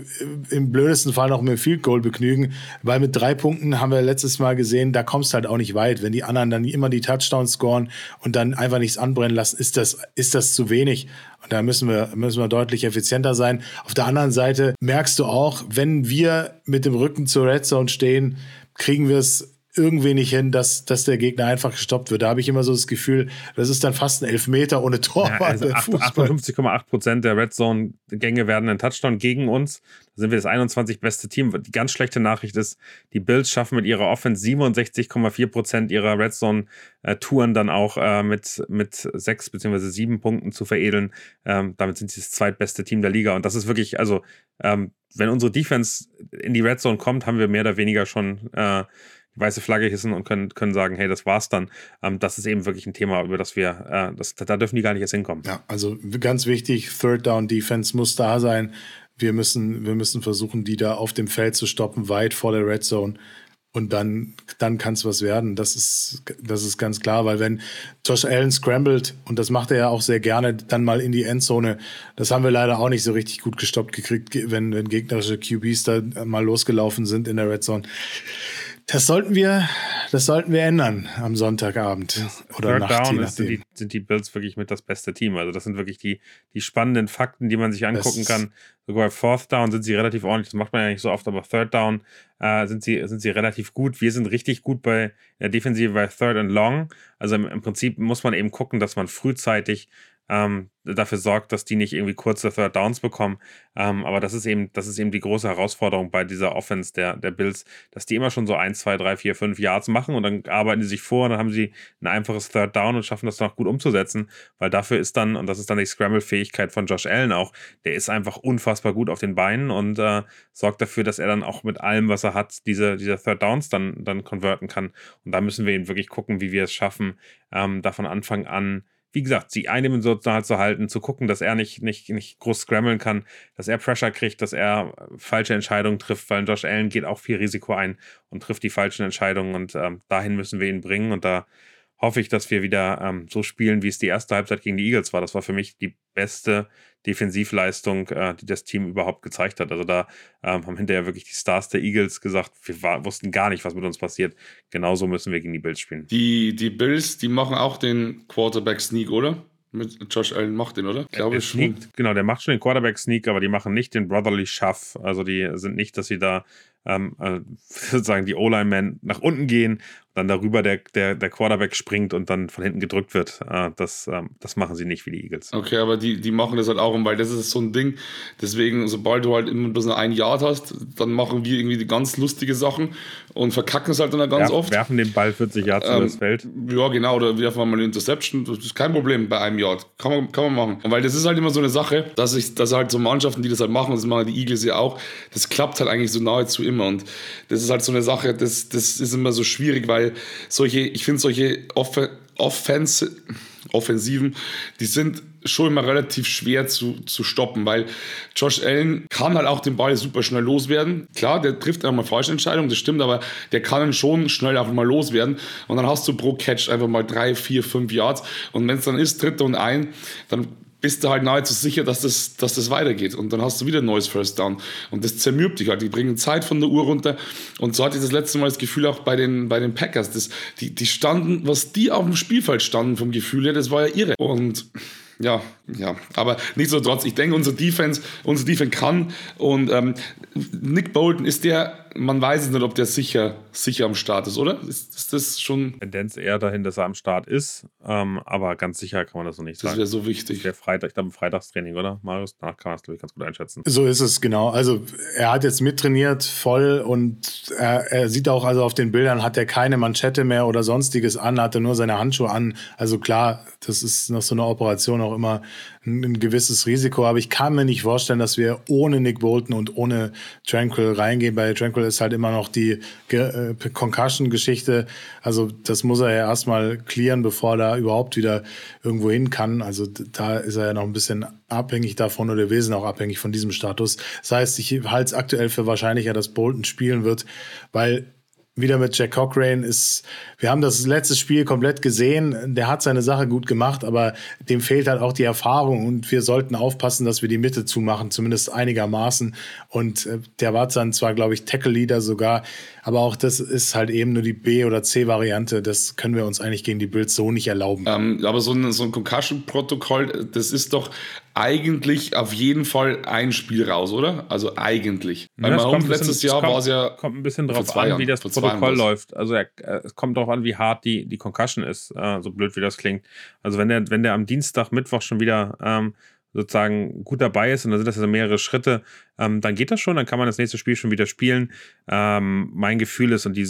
im blödesten Fall noch mit dem Field Goal begnügen, weil mit drei Punkten haben wir letztes Mal gesehen, da kommst du halt auch nicht weit, wenn die anderen dann immer die Touchdowns scoren und dann einfach nichts anbrennen lassen, ist das ist das zu wenig. Und da müssen wir, müssen wir deutlich effizienter sein. Auf der anderen Seite merkst du auch, wenn wir mit dem Rücken zur Red Zone stehen, kriegen wir es irgendwie nicht hin, dass, dass der Gegner einfach gestoppt wird. Da habe ich immer so das Gefühl, das ist dann fast ein Elfmeter ohne Tor. Ja, also 58,8 Prozent der Red Zone-Gänge werden ein Touchdown gegen uns. Da sind wir das 21 beste Team. Die ganz schlechte Nachricht ist, die Bills schaffen mit ihrer Offense 67,4 Prozent ihrer Red Zone-Touren dann auch äh, mit, mit sechs beziehungsweise sieben Punkten zu veredeln. Ähm, damit sind sie das zweitbeste Team der Liga. Und das ist wirklich, also, ähm, wenn unsere Defense in die Red Zone kommt, haben wir mehr oder weniger schon äh, weiße Flagge hissen und können, können sagen, hey, das war's dann. Ähm, das ist eben wirklich ein Thema, über das wir, äh, das, da dürfen die gar nicht erst hinkommen. Ja, also ganz wichtig, Third Down Defense muss da sein. Wir müssen, wir müssen versuchen, die da auf dem Feld zu stoppen, weit vor der Red Zone. Und dann, dann kann es was werden. Das ist, das ist ganz klar, weil wenn Josh Allen scrambled, und das macht er ja auch sehr gerne, dann mal in die Endzone, das haben wir leider auch nicht so richtig gut gestoppt gekriegt, wenn, wenn gegnerische QBs da mal losgelaufen sind in der Red Zone Das sollten wir, das sollten wir ändern am Sonntagabend oder Third Nacht, Down ist, sind, die, sind die Bills wirklich mit das beste Team. Also das sind wirklich die, die spannenden Fakten, die man sich angucken Das- kann. Sogar bei Fourth Down sind sie relativ ordentlich. Das macht man ja nicht so oft, aber Third Down äh, sind, sie, sind sie relativ gut. Wir sind richtig gut bei der Defensive bei Third and Long. Also im, im Prinzip muss man eben gucken, dass man frühzeitig ähm, dafür sorgt, dass die nicht irgendwie kurze Third Downs bekommen. Ähm, aber das ist eben, das ist eben die große Herausforderung bei dieser Offense der, der Bills, dass die immer schon so 1, 2, 3, 4, 5 Yards machen und dann arbeiten die sich vor und dann haben sie ein einfaches Third Down und schaffen das dann auch gut umzusetzen, weil dafür ist dann, und das ist dann die Scramble-Fähigkeit von Josh Allen auch, der ist einfach unfassbar gut auf den Beinen und äh, sorgt dafür, dass er dann auch mit allem, was er hat, diese, diese Third Downs dann, dann konverten kann. Und da müssen wir eben wirklich gucken, wie wir es schaffen, ähm, da von Anfang an wie gesagt, sie eindimensional zu halten, zu gucken, dass er nicht, nicht, nicht groß scrammeln kann, dass er Pressure kriegt, dass er äh, falsche Entscheidungen trifft, weil Josh Allen geht auch viel Risiko ein und trifft die falschen Entscheidungen und ähm, dahin müssen wir ihn bringen und da hoffe ich, dass wir wieder ähm, so spielen, wie es die erste Halbzeit gegen die Eagles war. Das war für mich die beste Defensivleistung, äh, die das Team überhaupt gezeigt hat. Also da ähm, haben hinterher wirklich die Stars der Eagles gesagt, wir war, wussten gar nicht, was mit uns passiert. Genauso müssen wir gegen die Bills spielen. Die, die Bills, die machen auch den Quarterback-Sneak, oder? Mit Josh Allen macht den, oder? Ich glaube Der schon. genau, der macht schon den Quarterback-Sneak, aber die machen nicht den Brotherly Shove. Also die sind nicht, dass sie da ähm, äh, sozusagen die O-Line-Man nach unten gehen, dann darüber der, der, der Quarterback springt und dann von hinten gedrückt wird. Äh, das, ähm, das machen sie nicht wie die Eagles. Okay, aber die, die machen das halt auch, weil das ist so ein Ding. Deswegen, sobald du halt immer bloß nur ein Yard hast, dann machen wir irgendwie die ganz lustige Sachen und verkacken es halt dann ganz Werf, oft. Werfen den Ball 40 Yards Ähm, über das Feld. Ja, genau, oder werfen wir mal eine Interception. Das ist kein Problem bei einem Yard. Kann man, kann man machen. Und weil das ist halt immer so eine Sache, dass ich, dass halt so Mannschaften, die das halt machen, das machen die Eagles ja auch, das klappt halt eigentlich so nahezu immer. Und das ist halt so eine Sache, das, das ist immer so schwierig, weil solche, ich finde solche Off Offense, Offensiven, die sind schon immer relativ schwer zu, zu stoppen, weil Josh Allen kann halt auch den Ball super schnell loswerden. Klar, der trifft auch mal falsche Entscheidungen, das stimmt, aber der kann ihn schon schnell einfach mal loswerden. Und dann hast du pro Catch einfach mal drei, vier, fünf Yards. Und wenn es dann ist, dritte und ein, dann bist du halt nahezu sicher, dass das, dass das weitergeht. Und dann hast du wieder ein neues First Down. Und das zermürbt dich halt. Die bringen Zeit von der Uhr runter. Und so hatte ich das letzte Mal das Gefühl auch bei den, bei den Packers. Das, die, die standen, was die auf dem Spielfeld standen vom Gefühl her, das war ja irre. Und ja, ja, aber nichtsdestotrotz, ich denke, unsere Defense, unsere Defense kann und ähm, Nick Bolton ist der, man weiß es nicht, ob der sicher, sicher am Start ist, oder? Ist, ist das schon, Tendenz eher dahin, dass er am Start ist, ähm, aber ganz sicher kann man das noch nicht das sagen. wäre so wichtig. Der Freitag, ich glaube, Freitagstraining, oder? Marius, danach kann man das, glaube ich, ganz gut einschätzen. So ist es, genau. Also er hat jetzt mittrainiert voll und er, er sieht auch, also auf den Bildern hat er keine Manschette mehr oder sonstiges an, hatte nur seine Handschuhe an. Also klar, das ist nach so einer Operation auch immer ein, gewisses Risiko, aber ich kann mir nicht vorstellen, dass wir ohne Nick Bolton und ohne Tranquil reingehen. Bei Tranquil ist halt immer noch die äh, Concussion-Geschichte. Also das muss er ja erstmal klären, bevor er da überhaupt wieder irgendwo hin kann. Also da ist er ja noch ein bisschen abhängig davon oder sind auch abhängig von diesem Status. Das heißt, ich halte es aktuell für wahrscheinlicher, dass Bolton spielen wird, weil wieder mit Jack Cochrane ist, wir haben das letzte Spiel komplett gesehen, der hat seine Sache gut gemacht, aber dem fehlt halt auch die Erfahrung und wir sollten aufpassen, dass wir die Mitte zumachen, zumindest einigermaßen und äh, der war dann zwar, glaube ich, Tackle-Leader sogar, aber auch das ist halt eben nur die B- oder C-Variante, das können wir uns eigentlich gegen die Bills so nicht erlauben. Ähm, aber so ein, so ein Concussion-Protokoll, das ist doch eigentlich auf jeden Fall ein Spiel raus, oder? Also eigentlich. Weil Ja, es Mahomes kommt ein bisschen- letztes Jahr war es ja. Kommt ein bisschen drauf an, Jahren, wie das Protokoll läuft. Also er, äh, es kommt darauf an, wie hart die, die Concussion ist, äh, so blöd wie das klingt. Also wenn der, wenn der am Dienstag, Mittwoch schon wieder ähm, sozusagen gut dabei ist und dann sind das also mehrere Schritte, ähm, dann geht das schon, dann kann man das nächste Spiel schon wieder spielen. Ähm, mein Gefühl ist, und die,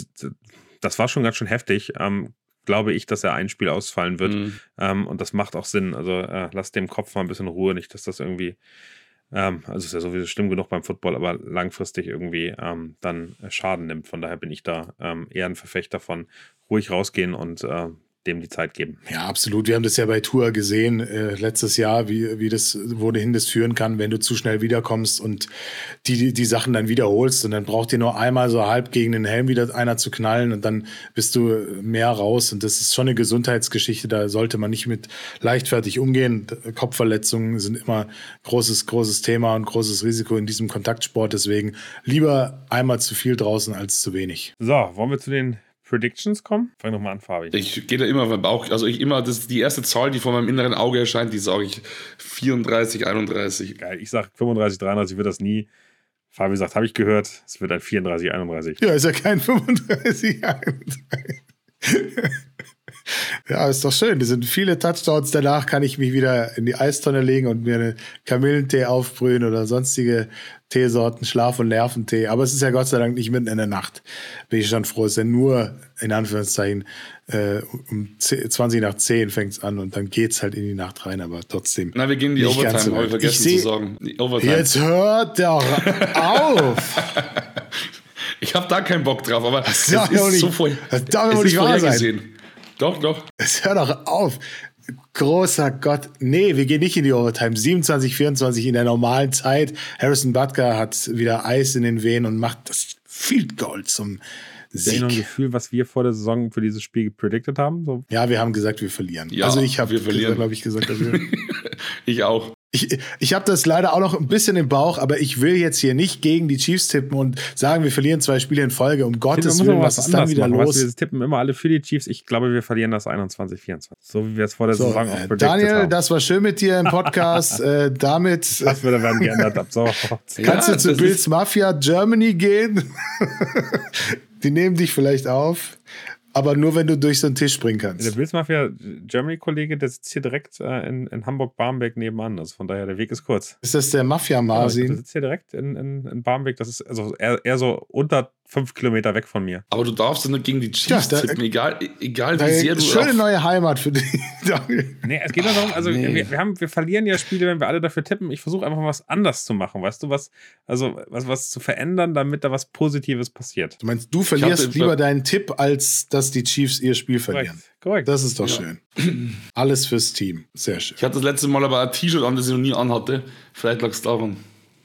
das war schon ganz schön heftig, ähm, glaube ich, dass er ein Spiel ausfallen wird. Mhm. Ähm, und das macht auch Sinn. Also äh, lasst dem Kopf mal ein bisschen Ruhe, nicht, dass das irgendwie, ähm, also ist ja sowieso schlimm genug beim Football, aber langfristig irgendwie ähm, dann Schaden nimmt. Von daher bin ich da ähm, eher ein Verfechter von ruhig rausgehen und äh, dem die Zeit geben. Ja, absolut. Wir haben das ja bei Tour gesehen äh, letztes Jahr, wie, wie das, wohin das führen kann, wenn du zu schnell wiederkommst und die, die, die Sachen dann wiederholst. Und dann braucht dir nur einmal so halb gegen den Helm wieder einer zu knallen und dann bist du mehr raus. Und das ist schon eine Gesundheitsgeschichte. Da sollte man nicht mit leichtfertig umgehen. Kopfverletzungen sind immer großes, großes Thema und großes Risiko in diesem Kontaktsport. Deswegen lieber einmal zu viel draußen als zu wenig. So, wollen wir zu den Predictions kommen? Fang doch mal an, Fabi. Ich gehe da immer beim Bauch. Also ich immer, das ist die erste Zahl, die vor meinem inneren Auge erscheint, die sage ich 34, 31. Geil. Ich sage 35, 33 wird das nie. Fabi sagt, habe ich gehört, es wird ein 34, 31. Ja, ist ja kein 35, 31. Ja, ist doch schön. Das sind viele Touchdowns. Danach kann ich mich wieder in die Eistonne legen und mir einen Kamillentee aufbrühen oder sonstige Teesorten, Schlaf- und Nerventee. Aber es ist ja Gott sei Dank nicht mitten in der Nacht. Bin ich schon froh. Es ist ja nur, in Anführungszeichen, äh, um 20 nach 10 fängt es an und dann geht es halt in die Nacht rein, aber trotzdem. Na, wir gehen in die ganz so Overtime, habe ich vergessen Ich zu sagen. Die Overtime. Jetzt hört doch auf! Ich habe da keinen Bock drauf, aber doch ist nicht- so vor, das darf es nicht wahr sein. Doch, doch. Es hört doch auf. Großer Gott. Nee, wir gehen nicht in die Overtime. 27, 24 in der normalen Zeit. Harrison Butker hat wieder Eis in den Venen und macht das Field Goal zum das noch ein Sieg. Gefühl, was wir vor der Saison für dieses Spiel predicted haben? So, Ja, wir haben gesagt, wir verlieren. Ja, also ich habe, wir verlieren. glaube ich, gesagt, dass wir Ich auch. Ich, ich habe das leider auch noch ein bisschen im Bauch, aber ich will jetzt hier nicht gegen die Chiefs tippen und sagen, wir verlieren zwei Spiele in Folge. Um Gottes Willen, noch was ist dann wieder machen. Weißt los? wir tippen immer alle für die Chiefs. Ich glaube, wir verlieren das 21, 24. So wie wir es vor der So, Saison auch äh, predicted Daniel, haben. das war schön mit dir im Podcast. äh, damit das würde werden geändert ab sofort. kannst Ja, du zu Bills Mafia Germany gehen. die nehmen dich vielleicht auf, aber nur wenn du durch so einen Tisch springen Der kannst. Bills Mafia Germany-Kollege, der sitzt hier direkt äh, in, in Hamburg-Barmbek nebenan. Also von daher, der Weg ist kurz. Ist das der Mafia Ja, der sitzt hier direkt in, in, in Barmbek. Das ist also eher, eher so unter fünf Kilometer weg von mir. Aber du darfst doch nicht gegen die Chiefs Ja, tippen, egal, egal wie sehr du. Schöne neue Heimat für dich, Daniel. Nee, es geht nur darum, also Nee. wir, wir, haben, wir verlieren ja Spiele, wenn wir alle dafür tippen. Ich versuche einfach mal was anders zu machen, weißt du, was, also was, was zu verändern, damit da was Positives passiert. Du meinst, du verlierst hatte- lieber deinen Tipp, als dass die Chiefs ihr Spiel verlieren. Korrekt. Das ist doch Ja. schön. Alles fürs Team. Sehr schön. Ich hatte das letzte Mal aber ein T-Shirt an, das ich noch nie anhatte. Vielleicht lag es daran.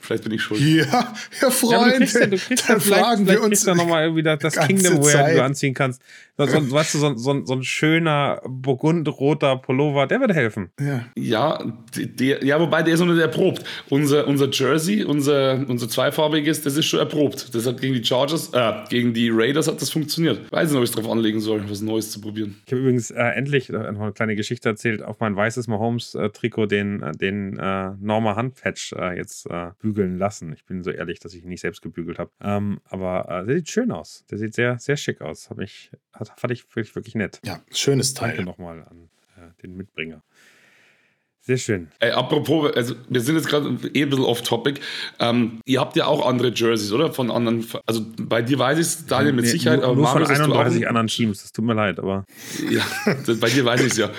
Vielleicht bin ich schuld. Ja, ja, ja, Freunde, aber du kriegst ja, du kriegst ja dann vielleicht, fragen vielleicht wir uns. ja nochmal irgendwie das, Kingdom Wear, Zeit. du anziehen kannst. So, so, weißt du, so, so, so ein schöner burgundroter Pullover, der wird helfen. Ja. Ja, der, ja, wobei der ist noch nicht erprobt. Unser, unser Jersey, unser, unser zweifarbiges, das ist schon erprobt. Das hat gegen die Chargers, äh, gegen die Raiders hat das funktioniert. Weiß nicht, ob ich es drauf anlegen soll, was Neues zu probieren. Ich habe übrigens äh, endlich äh, noch eine kleine Geschichte erzählt, auf mein weißes Mahomes-Trikot den, äh, den äh, Norma Handpatch äh, jetzt äh, bügeln lassen. Ich bin so ehrlich, dass ich ihn nicht selbst gebügelt habe. Ähm, aber äh, der sieht schön aus. Der sieht sehr, sehr schick aus. Hab mich, hat, fand ich wirklich, wirklich nett. ja, schönes Danke Teil. nochmal an äh, den Mitbringer. Sehr schön. Ey, apropos, also wir sind jetzt gerade eh ein bisschen off-topic. Ähm, ihr habt ja auch andere Jerseys, oder? Von anderen, also bei dir weiß ich es, Daniel, mit Nee, Sicherheit, nur, aber nur von Marius, hast du auch 31 ein- anderen Teams. Das tut mir leid, aber Ja, das, bei dir weiß ich es ja.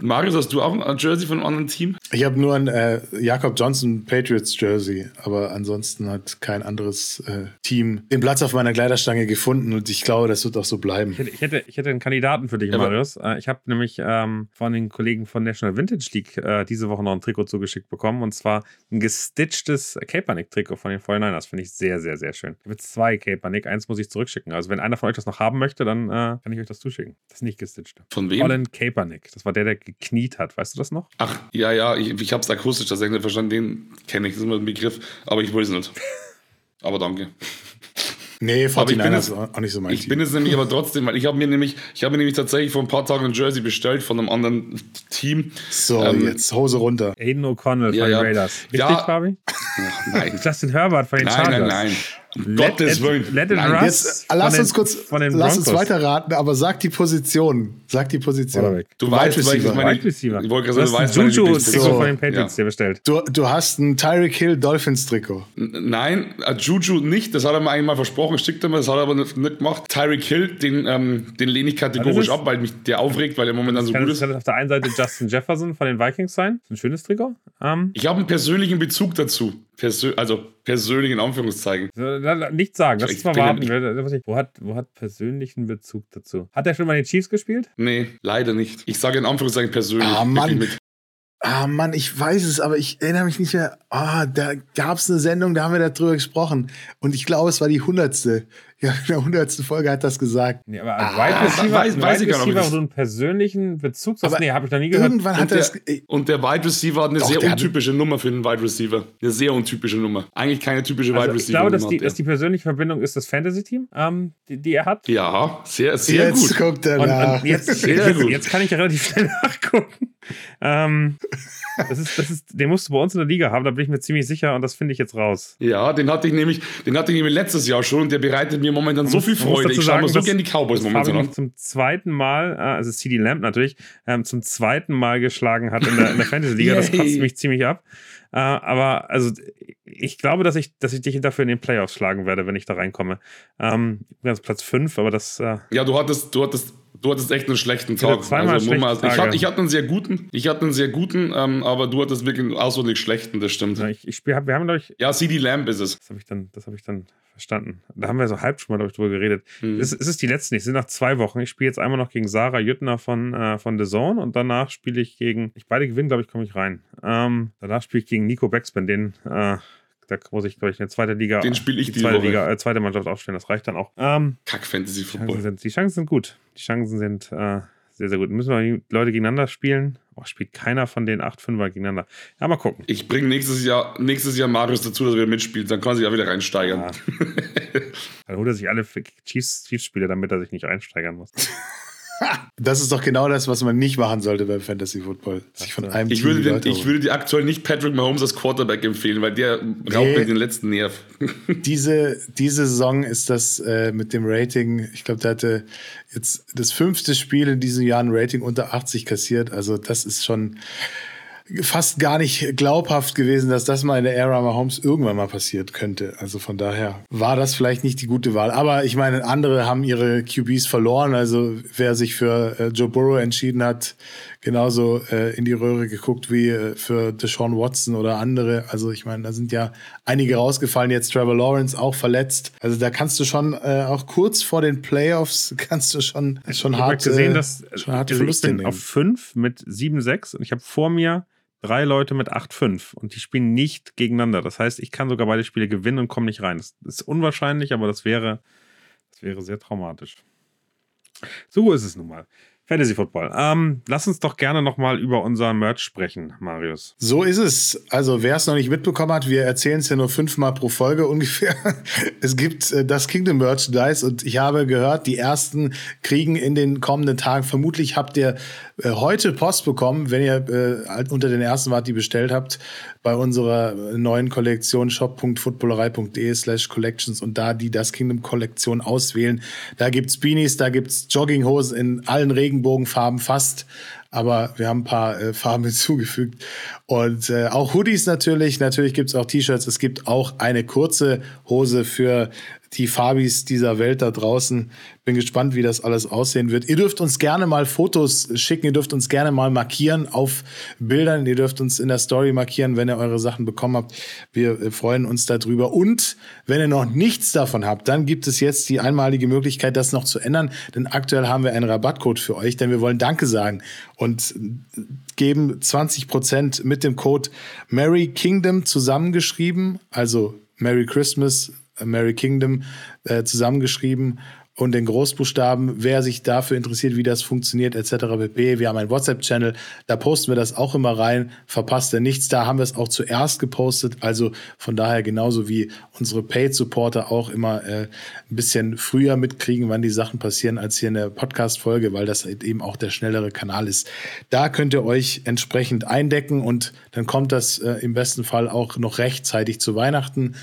Marius, hast du auch ein Jersey von einem anderen Team? Ich habe nur ein äh, Jakob Johnson Patriots Jersey, aber ansonsten hat kein anderes äh, Team den Platz auf meiner Kleiderstange gefunden und ich glaube, das wird auch so bleiben. Ich hätte, ich hätte, ich hätte einen Kandidaten für dich, Ja, Marius. Äh, ich habe nämlich ähm, von den Kollegen von National Vintage League äh, diese Woche noch ein Trikot zugeschickt bekommen. Und zwar ein gestitchtes Kaepernick-Trikot von den 49ers. Finde ich sehr, sehr, sehr schön. Ich habe zwei Kaepernick. Eins muss ich zurückschicken. Also, wenn einer von euch das noch haben möchte, dann äh, kann ich euch das zuschicken. Das ist nicht gestitcht. Von wem? Colin Kaepernick. Das war der, der gekniet hat. Weißt du das noch? Ach, ja, ja, ich, ich habe es akustisch tatsächlich nicht verstanden, den kenne ich, das ist immer ein Begriff, aber ich weiß es nicht. Aber danke. Nee, Aber ich bin 49ers jetzt- ist auch nicht so mein Ich Team. bin jetzt nämlich aber trotzdem, weil ich habe mir nämlich, ich habe mir nämlich tatsächlich vor ein paar Tagen ein Jersey bestellt von einem anderen Team. so, Ähm, jetzt Hose runter. Aiden O'Connell Ja, von ja. den Raiders. Richtig, Ja. Fabi? Ach, nein. Justin Herbert von den Nein, Chargers. nein, nein. Um Let Gottes Willen. let it Nein. Jetzt äh, lass Von uns den- kurz, von den lass uns weiterraten, aber sag die Position. Sag die Position. Du weißt, weil ich meine, Wide Receiver. Ich wollte Du gerade sagen, hast du weißt, Lieblingsposition. von den Patriots Ja. dir bestellt. Du, du hast ein Tyreek Hill Dolphins Trikot. Nein, äh, Juju nicht, das hat er mir eigentlich mal versprochen, schickt er mir, das hat er aber nicht, nicht gemacht. Tyreek Hill, den, ähm, den lehne ich kategorisch Also ab, weil mich der aufregt, weil er momentan so Kann gut ist. kann auf der einen Seite Justin Jefferson von den Vikings sein. Das ist ein schönes Trikot. Ähm, Ich habe einen persönlichen Bezug dazu. Persö also persönlich in Anführungszeichen. Nicht sagen, lass uns mal warten. Wo hat, wo hat persönlichen Bezug dazu? Hat er schon mal den Chiefs gespielt? Nee, leider nicht. Ich sage in Anführungszeichen persönlich. Ah, Mann. Ah, Mann, ich weiß es, aber ich erinnere mich nicht mehr. Ah, da gab es eine Sendung, da haben wir darüber gesprochen. Und ich glaube, es war die hundertste. Ja, in der hundertsten Folge hat das gesagt. Nee, aber als ah, Wide Receiver, weiß, weiß ich Receiver, du einen persönlichen Bezug nee, habe ich noch nie gehört. Irgendwann hat und das. Der, und der Wide Receiver hat eine Doch, sehr untypische Nummer für einen Wide Receiver. Eine sehr untypische Nummer. Eigentlich keine typische also Wide Receiver. Ich glaube, dass die, dass die persönliche Verbindung ist das Fantasy-Team, ähm, die, die, er hat. Ja, sehr, sehr jetzt gut. Guckt er und, nach. Und jetzt, sehr jetzt, gut. jetzt kann ich relativ schnell nachgucken. Ähm, das ist, das ist, den musst du bei uns in der Liga haben, da bin ich mir ziemlich sicher und das finde ich jetzt raus. Ja, den hatte ich nämlich, den hatte ich nämlich letztes Jahr schon und der bereitet mir momentan so viel Freude. Ich schaue mir so gerne die Cowboys momentan an. zum zweiten Mal, äh, also CD Lamp natürlich, ähm, zum zweiten Mal geschlagen hat in der, in der Fantasy-Liga. das kotzt mich ziemlich ab. Äh, aber also ich glaube, dass ich, dass ich dich dafür in den Playoffs schlagen werde, wenn ich da reinkomme. Ähm, ich bin jetzt Platz 5, aber das. Äh ja, du hattest, du hattest Du hattest echt einen schlechten Tag. Also, mal, ich, hatte, ich hatte einen sehr guten, ich hatte einen sehr guten, ähm, aber du hattest wirklich einen ausdrücklich schlechten, das stimmt. Ja, ich, ich spiel, wir haben, ich. Ja, CD Lamb ist es. Das habe ich, dann, hab ich dann verstanden. Da haben wir so halb schon mal drüber geredet. Mhm. Es, es, ist die letzte, ich sind nach zwei Wochen. Ich spiele jetzt einmal noch gegen Sarah Jüttner von, äh, von The Zone und danach spiele ich gegen, ich beide gewinnen, glaube ich, komme ich rein. Ähm, danach spiele ich gegen Nico Beckspin, den äh, da muss ich, glaube ich, eine zweite Liga. Den spiele ich die zweite Liga, äh, zweite Mannschaft aufstellen. Das reicht dann auch. Ähm, Kack Fantasy Football. Die, sind, die Chancen sind gut. Die Chancen sind äh, sehr, sehr gut. Müssen wir Leute gegeneinander spielen? Oh, spielt keiner von den 8-5er gegeneinander. Ja, mal gucken. Ich bringe nächstes Jahr, nächstes Jahr Marius dazu, dass wir mitspielen. Dann kann er sich auch wieder reinsteigern. Ja. dann holt er sich alle Chiefs-Spiele, damit er sich nicht reinsteigern muss. Das ist doch genau das, was man nicht machen sollte beim Fantasy Football. Sich von einem ich, würde den, ich würde dir aktuell nicht Patrick Mahomes als Quarterback empfehlen, weil der raubt nee, mir den letzten Nerv. diese, diese Saison ist das äh, mit dem Rating, ich glaube, der hatte jetzt das fünfte Spiel in diesem Jahr ein Rating unter 80 kassiert. Also, das ist schon fast gar nicht glaubhaft gewesen, dass das mal in der Ära Mahomes irgendwann mal passiert könnte. Also von daher war das vielleicht nicht die gute Wahl. Aber ich meine, andere haben ihre QBs verloren. Also wer sich für äh, Joe Burrow entschieden hat, genauso äh, in die Röhre geguckt wie äh, für Deshaun Watson oder andere. Also ich meine, da sind ja einige rausgefallen. Jetzt Trevor Lawrence auch verletzt. Also da kannst du schon äh, auch kurz vor den Playoffs kannst du schon schon ich hart gesehen, dass schon harte Verluste ich bin auf 5 mit 7-6 und ich habe vor mir drei Leute mit 8-5 und die spielen nicht gegeneinander. Das heißt, ich kann sogar beide Spiele gewinnen und komme nicht rein. Das ist unwahrscheinlich, aber das wäre, das wäre sehr traumatisch. So ist es nun mal. Fantasy Football. Ähm, lass uns doch gerne nochmal über unser Merch sprechen, Marius. So ist es. Also, wer es noch nicht mitbekommen hat, wir erzählen es ja nur fünfmal pro Folge ungefähr. Es gibt äh, das Kingdom Merchandise und ich habe gehört, die ersten kriegen in den kommenden Tagen, vermutlich habt ihr äh, heute Post bekommen, wenn ihr äh, unter den ersten wart, die bestellt habt, bei unserer neuen Kollektion shop.footballerei.de slash collections und da die Das Kingdom Kollektion auswählen. Da gibt's Beanies, da gibt's Jogginghosen in allen Regenbogenfarben fast aber wir haben ein paar äh, Farben hinzugefügt. Und äh, auch Hoodies natürlich. Natürlich gibt es auch T-Shirts. Es gibt auch eine kurze Hose für die Fabis dieser Welt da draußen. Bin gespannt, wie das alles aussehen wird. Ihr dürft uns gerne mal Fotos schicken. Ihr dürft uns gerne mal markieren auf Bildern. Ihr dürft uns in der Story markieren, wenn ihr eure Sachen bekommen habt. Wir freuen uns darüber. Und wenn ihr noch nichts davon habt, dann gibt es jetzt die einmalige Möglichkeit, das noch zu ändern. Denn aktuell haben wir einen Rabattcode für euch, denn wir wollen Danke sagen und geben 20% mit dem Code Merry Kingdom zusammengeschrieben. Also Merry Christmas Merry Kingdom äh, zusammengeschrieben und den Großbuchstaben. Wer sich dafür interessiert, wie das funktioniert, etc. pp. Wir haben einen WhatsApp-Channel, da posten wir das auch immer rein. Verpasst ihr nichts, da haben wir es auch zuerst gepostet. Also von daher genauso wie unsere Paid-Supporter auch immer äh, ein bisschen früher mitkriegen, wann die Sachen passieren, als hier in der Podcast-Folge, weil das eben auch der schnellere Kanal ist. Da könnt ihr euch entsprechend eindecken und dann kommt das äh, im besten Fall auch noch rechtzeitig zu Weihnachten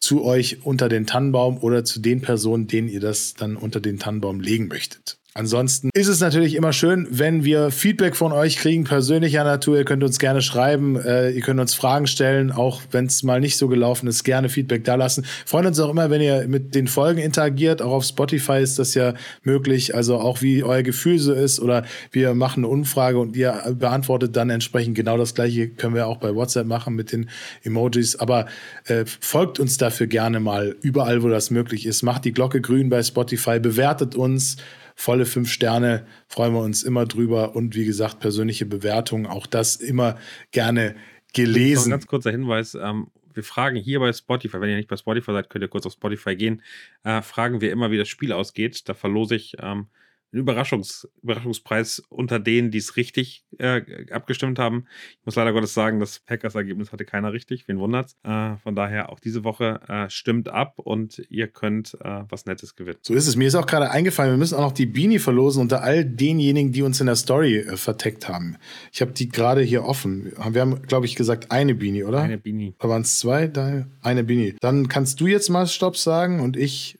zu euch unter den Tannenbaum oder zu den Personen, denen ihr das dann unter den Tannenbaum legen möchtet. Ansonsten ist es natürlich immer schön, wenn wir Feedback von euch kriegen, persönlicher Natur. Ihr könnt uns gerne schreiben, äh, ihr könnt uns Fragen stellen, auch wenn es mal nicht so gelaufen ist, gerne Feedback da lassen. Freuen uns auch immer, wenn ihr mit den Folgen interagiert. Auch auf Spotify ist das ja möglich. Also auch wie euer Gefühl so ist oder wir machen eine Umfrage und ihr beantwortet dann entsprechend genau das gleiche können wir auch bei WhatsApp machen mit den Emojis. Aber äh, folgt uns dafür gerne mal überall, wo das möglich ist. Macht die Glocke grün bei Spotify, bewertet uns volle fünf Sterne, freuen wir uns immer drüber. Und wie gesagt, persönliche Bewertungen, auch das immer gerne gelesen. Ein ganz kurzer Hinweis. Ähm, wir fragen hier bei Spotify, wenn ihr nicht bei Spotify seid, könnt ihr kurz auf Spotify gehen, äh, fragen wir immer, wie das Spiel ausgeht. Da verlose ich ähm, Überraschungs Überraschungspreis unter denen, die es richtig äh, abgestimmt haben. Ich muss leider Gottes sagen, das Packers-Ergebnis hatte keiner richtig. Wen wundert's? Äh, von daher auch diese Woche äh, stimmt ab und ihr könnt äh, was Nettes gewinnen. So ist es. Mir ist auch gerade eingefallen, wir müssen auch noch die Beanie verlosen unter all denjenigen, die uns in der Story äh, verteckt haben. Ich habe die gerade hier offen. Wir haben, glaube ich, gesagt eine Beanie, oder? Eine Beanie. Da waren es zwei, da eine Beanie. Dann kannst du jetzt mal Stopp sagen und ich.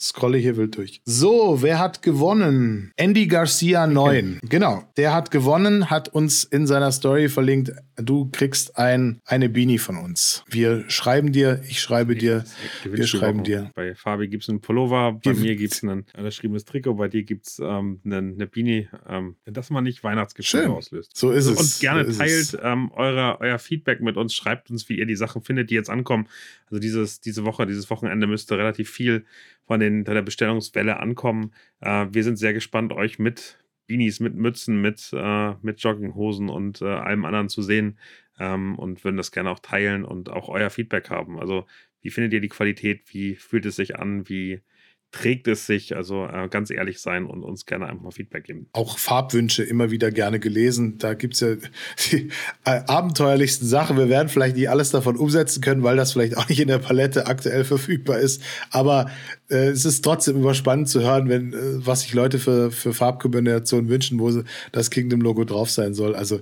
Scrolle hier wild durch. So, wer hat gewonnen? Andy Garcia 9. Okay. Genau, der hat gewonnen, hat uns in seiner Story verlinkt, du kriegst ein, eine Beanie von uns. Wir schreiben dir, ich schreibe dir, wir schreiben dir. Bei Fabi gibt es einen Pullover, bei Give mir gibt es ein unterschriebenes Trikot, bei dir gibt es ähm, eine, eine, Beanie, ähm, das man nicht Weihnachtsgeschenke auslöst. So ist es. Und gerne so teilt ähm, eure, euer Feedback mit uns, schreibt uns, wie ihr die Sachen findet, die jetzt ankommen. Also dieses, diese Woche, dieses Wochenende müsste relativ viel von den, der Bestellungswelle ankommen. Äh, wir sind sehr gespannt, euch mit Beanies, mit Mützen, mit, äh, mit Jogginghosen und äh, allem anderen zu sehen ähm, und würden das gerne auch teilen und auch euer Feedback haben. Also, wie findet ihr die Qualität? Wie fühlt es sich an? Wie trägt es sich? Also äh, ganz ehrlich sein und uns gerne einfach mal Feedback geben. Auch Farbwünsche immer wieder gerne gelesen. Da gibt es ja die äh, abenteuerlichsten Sachen. Wir werden vielleicht nicht alles davon umsetzen können, weil das vielleicht auch nicht in der Palette aktuell verfügbar ist. Aber äh, es ist trotzdem immer spannend zu hören, wenn, äh, was sich Leute für, für Farbkombinationen wünschen, wo das Kingdom-Logo drauf sein soll. Also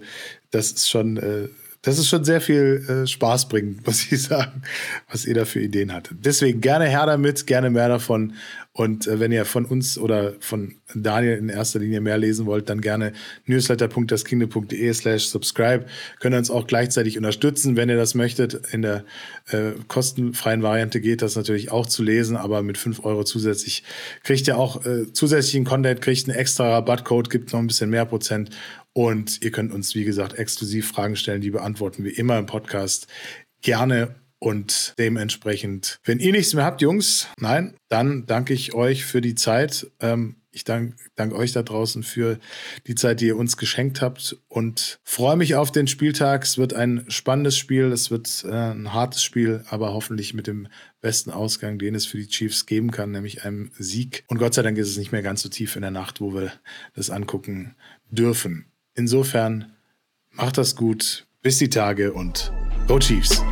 das ist schon äh, das ist schon sehr viel äh, Spaß bringend, muss ich sagen, was ihr da für Ideen hattet. Deswegen gerne her damit, gerne mehr davon. Und äh, wenn ihr von uns oder von Daniel in erster Linie mehr lesen wollt, dann gerne newsletter.daskingdom.de slash subscribe. Könnt ihr uns auch gleichzeitig unterstützen, wenn ihr das möchtet. In der äh, kostenfreien Variante geht das natürlich auch zu lesen, aber mit fünf Euro zusätzlich kriegt ihr auch äh, zusätzlichen Content, kriegt einen extra Rabattcode, gibt noch ein bisschen mehr Prozent und ihr könnt uns, wie gesagt, exklusiv Fragen stellen, die beantworten wir immer im Podcast gerne. Und dementsprechend, wenn ihr nichts mehr habt, Jungs, nein, dann danke ich euch für die Zeit. Ähm, ich danke dank euch da draußen für die Zeit, die ihr uns geschenkt habt und freue mich auf den Spieltag. Es wird ein spannendes Spiel, es wird äh, ein hartes Spiel, aber hoffentlich mit dem besten Ausgang, den es für die Chiefs geben kann, nämlich einem Sieg. Und Gott sei Dank ist es nicht mehr ganz so tief in der Nacht, wo wir das angucken dürfen. Insofern macht das gut. Bis die Tage und Go Chiefs!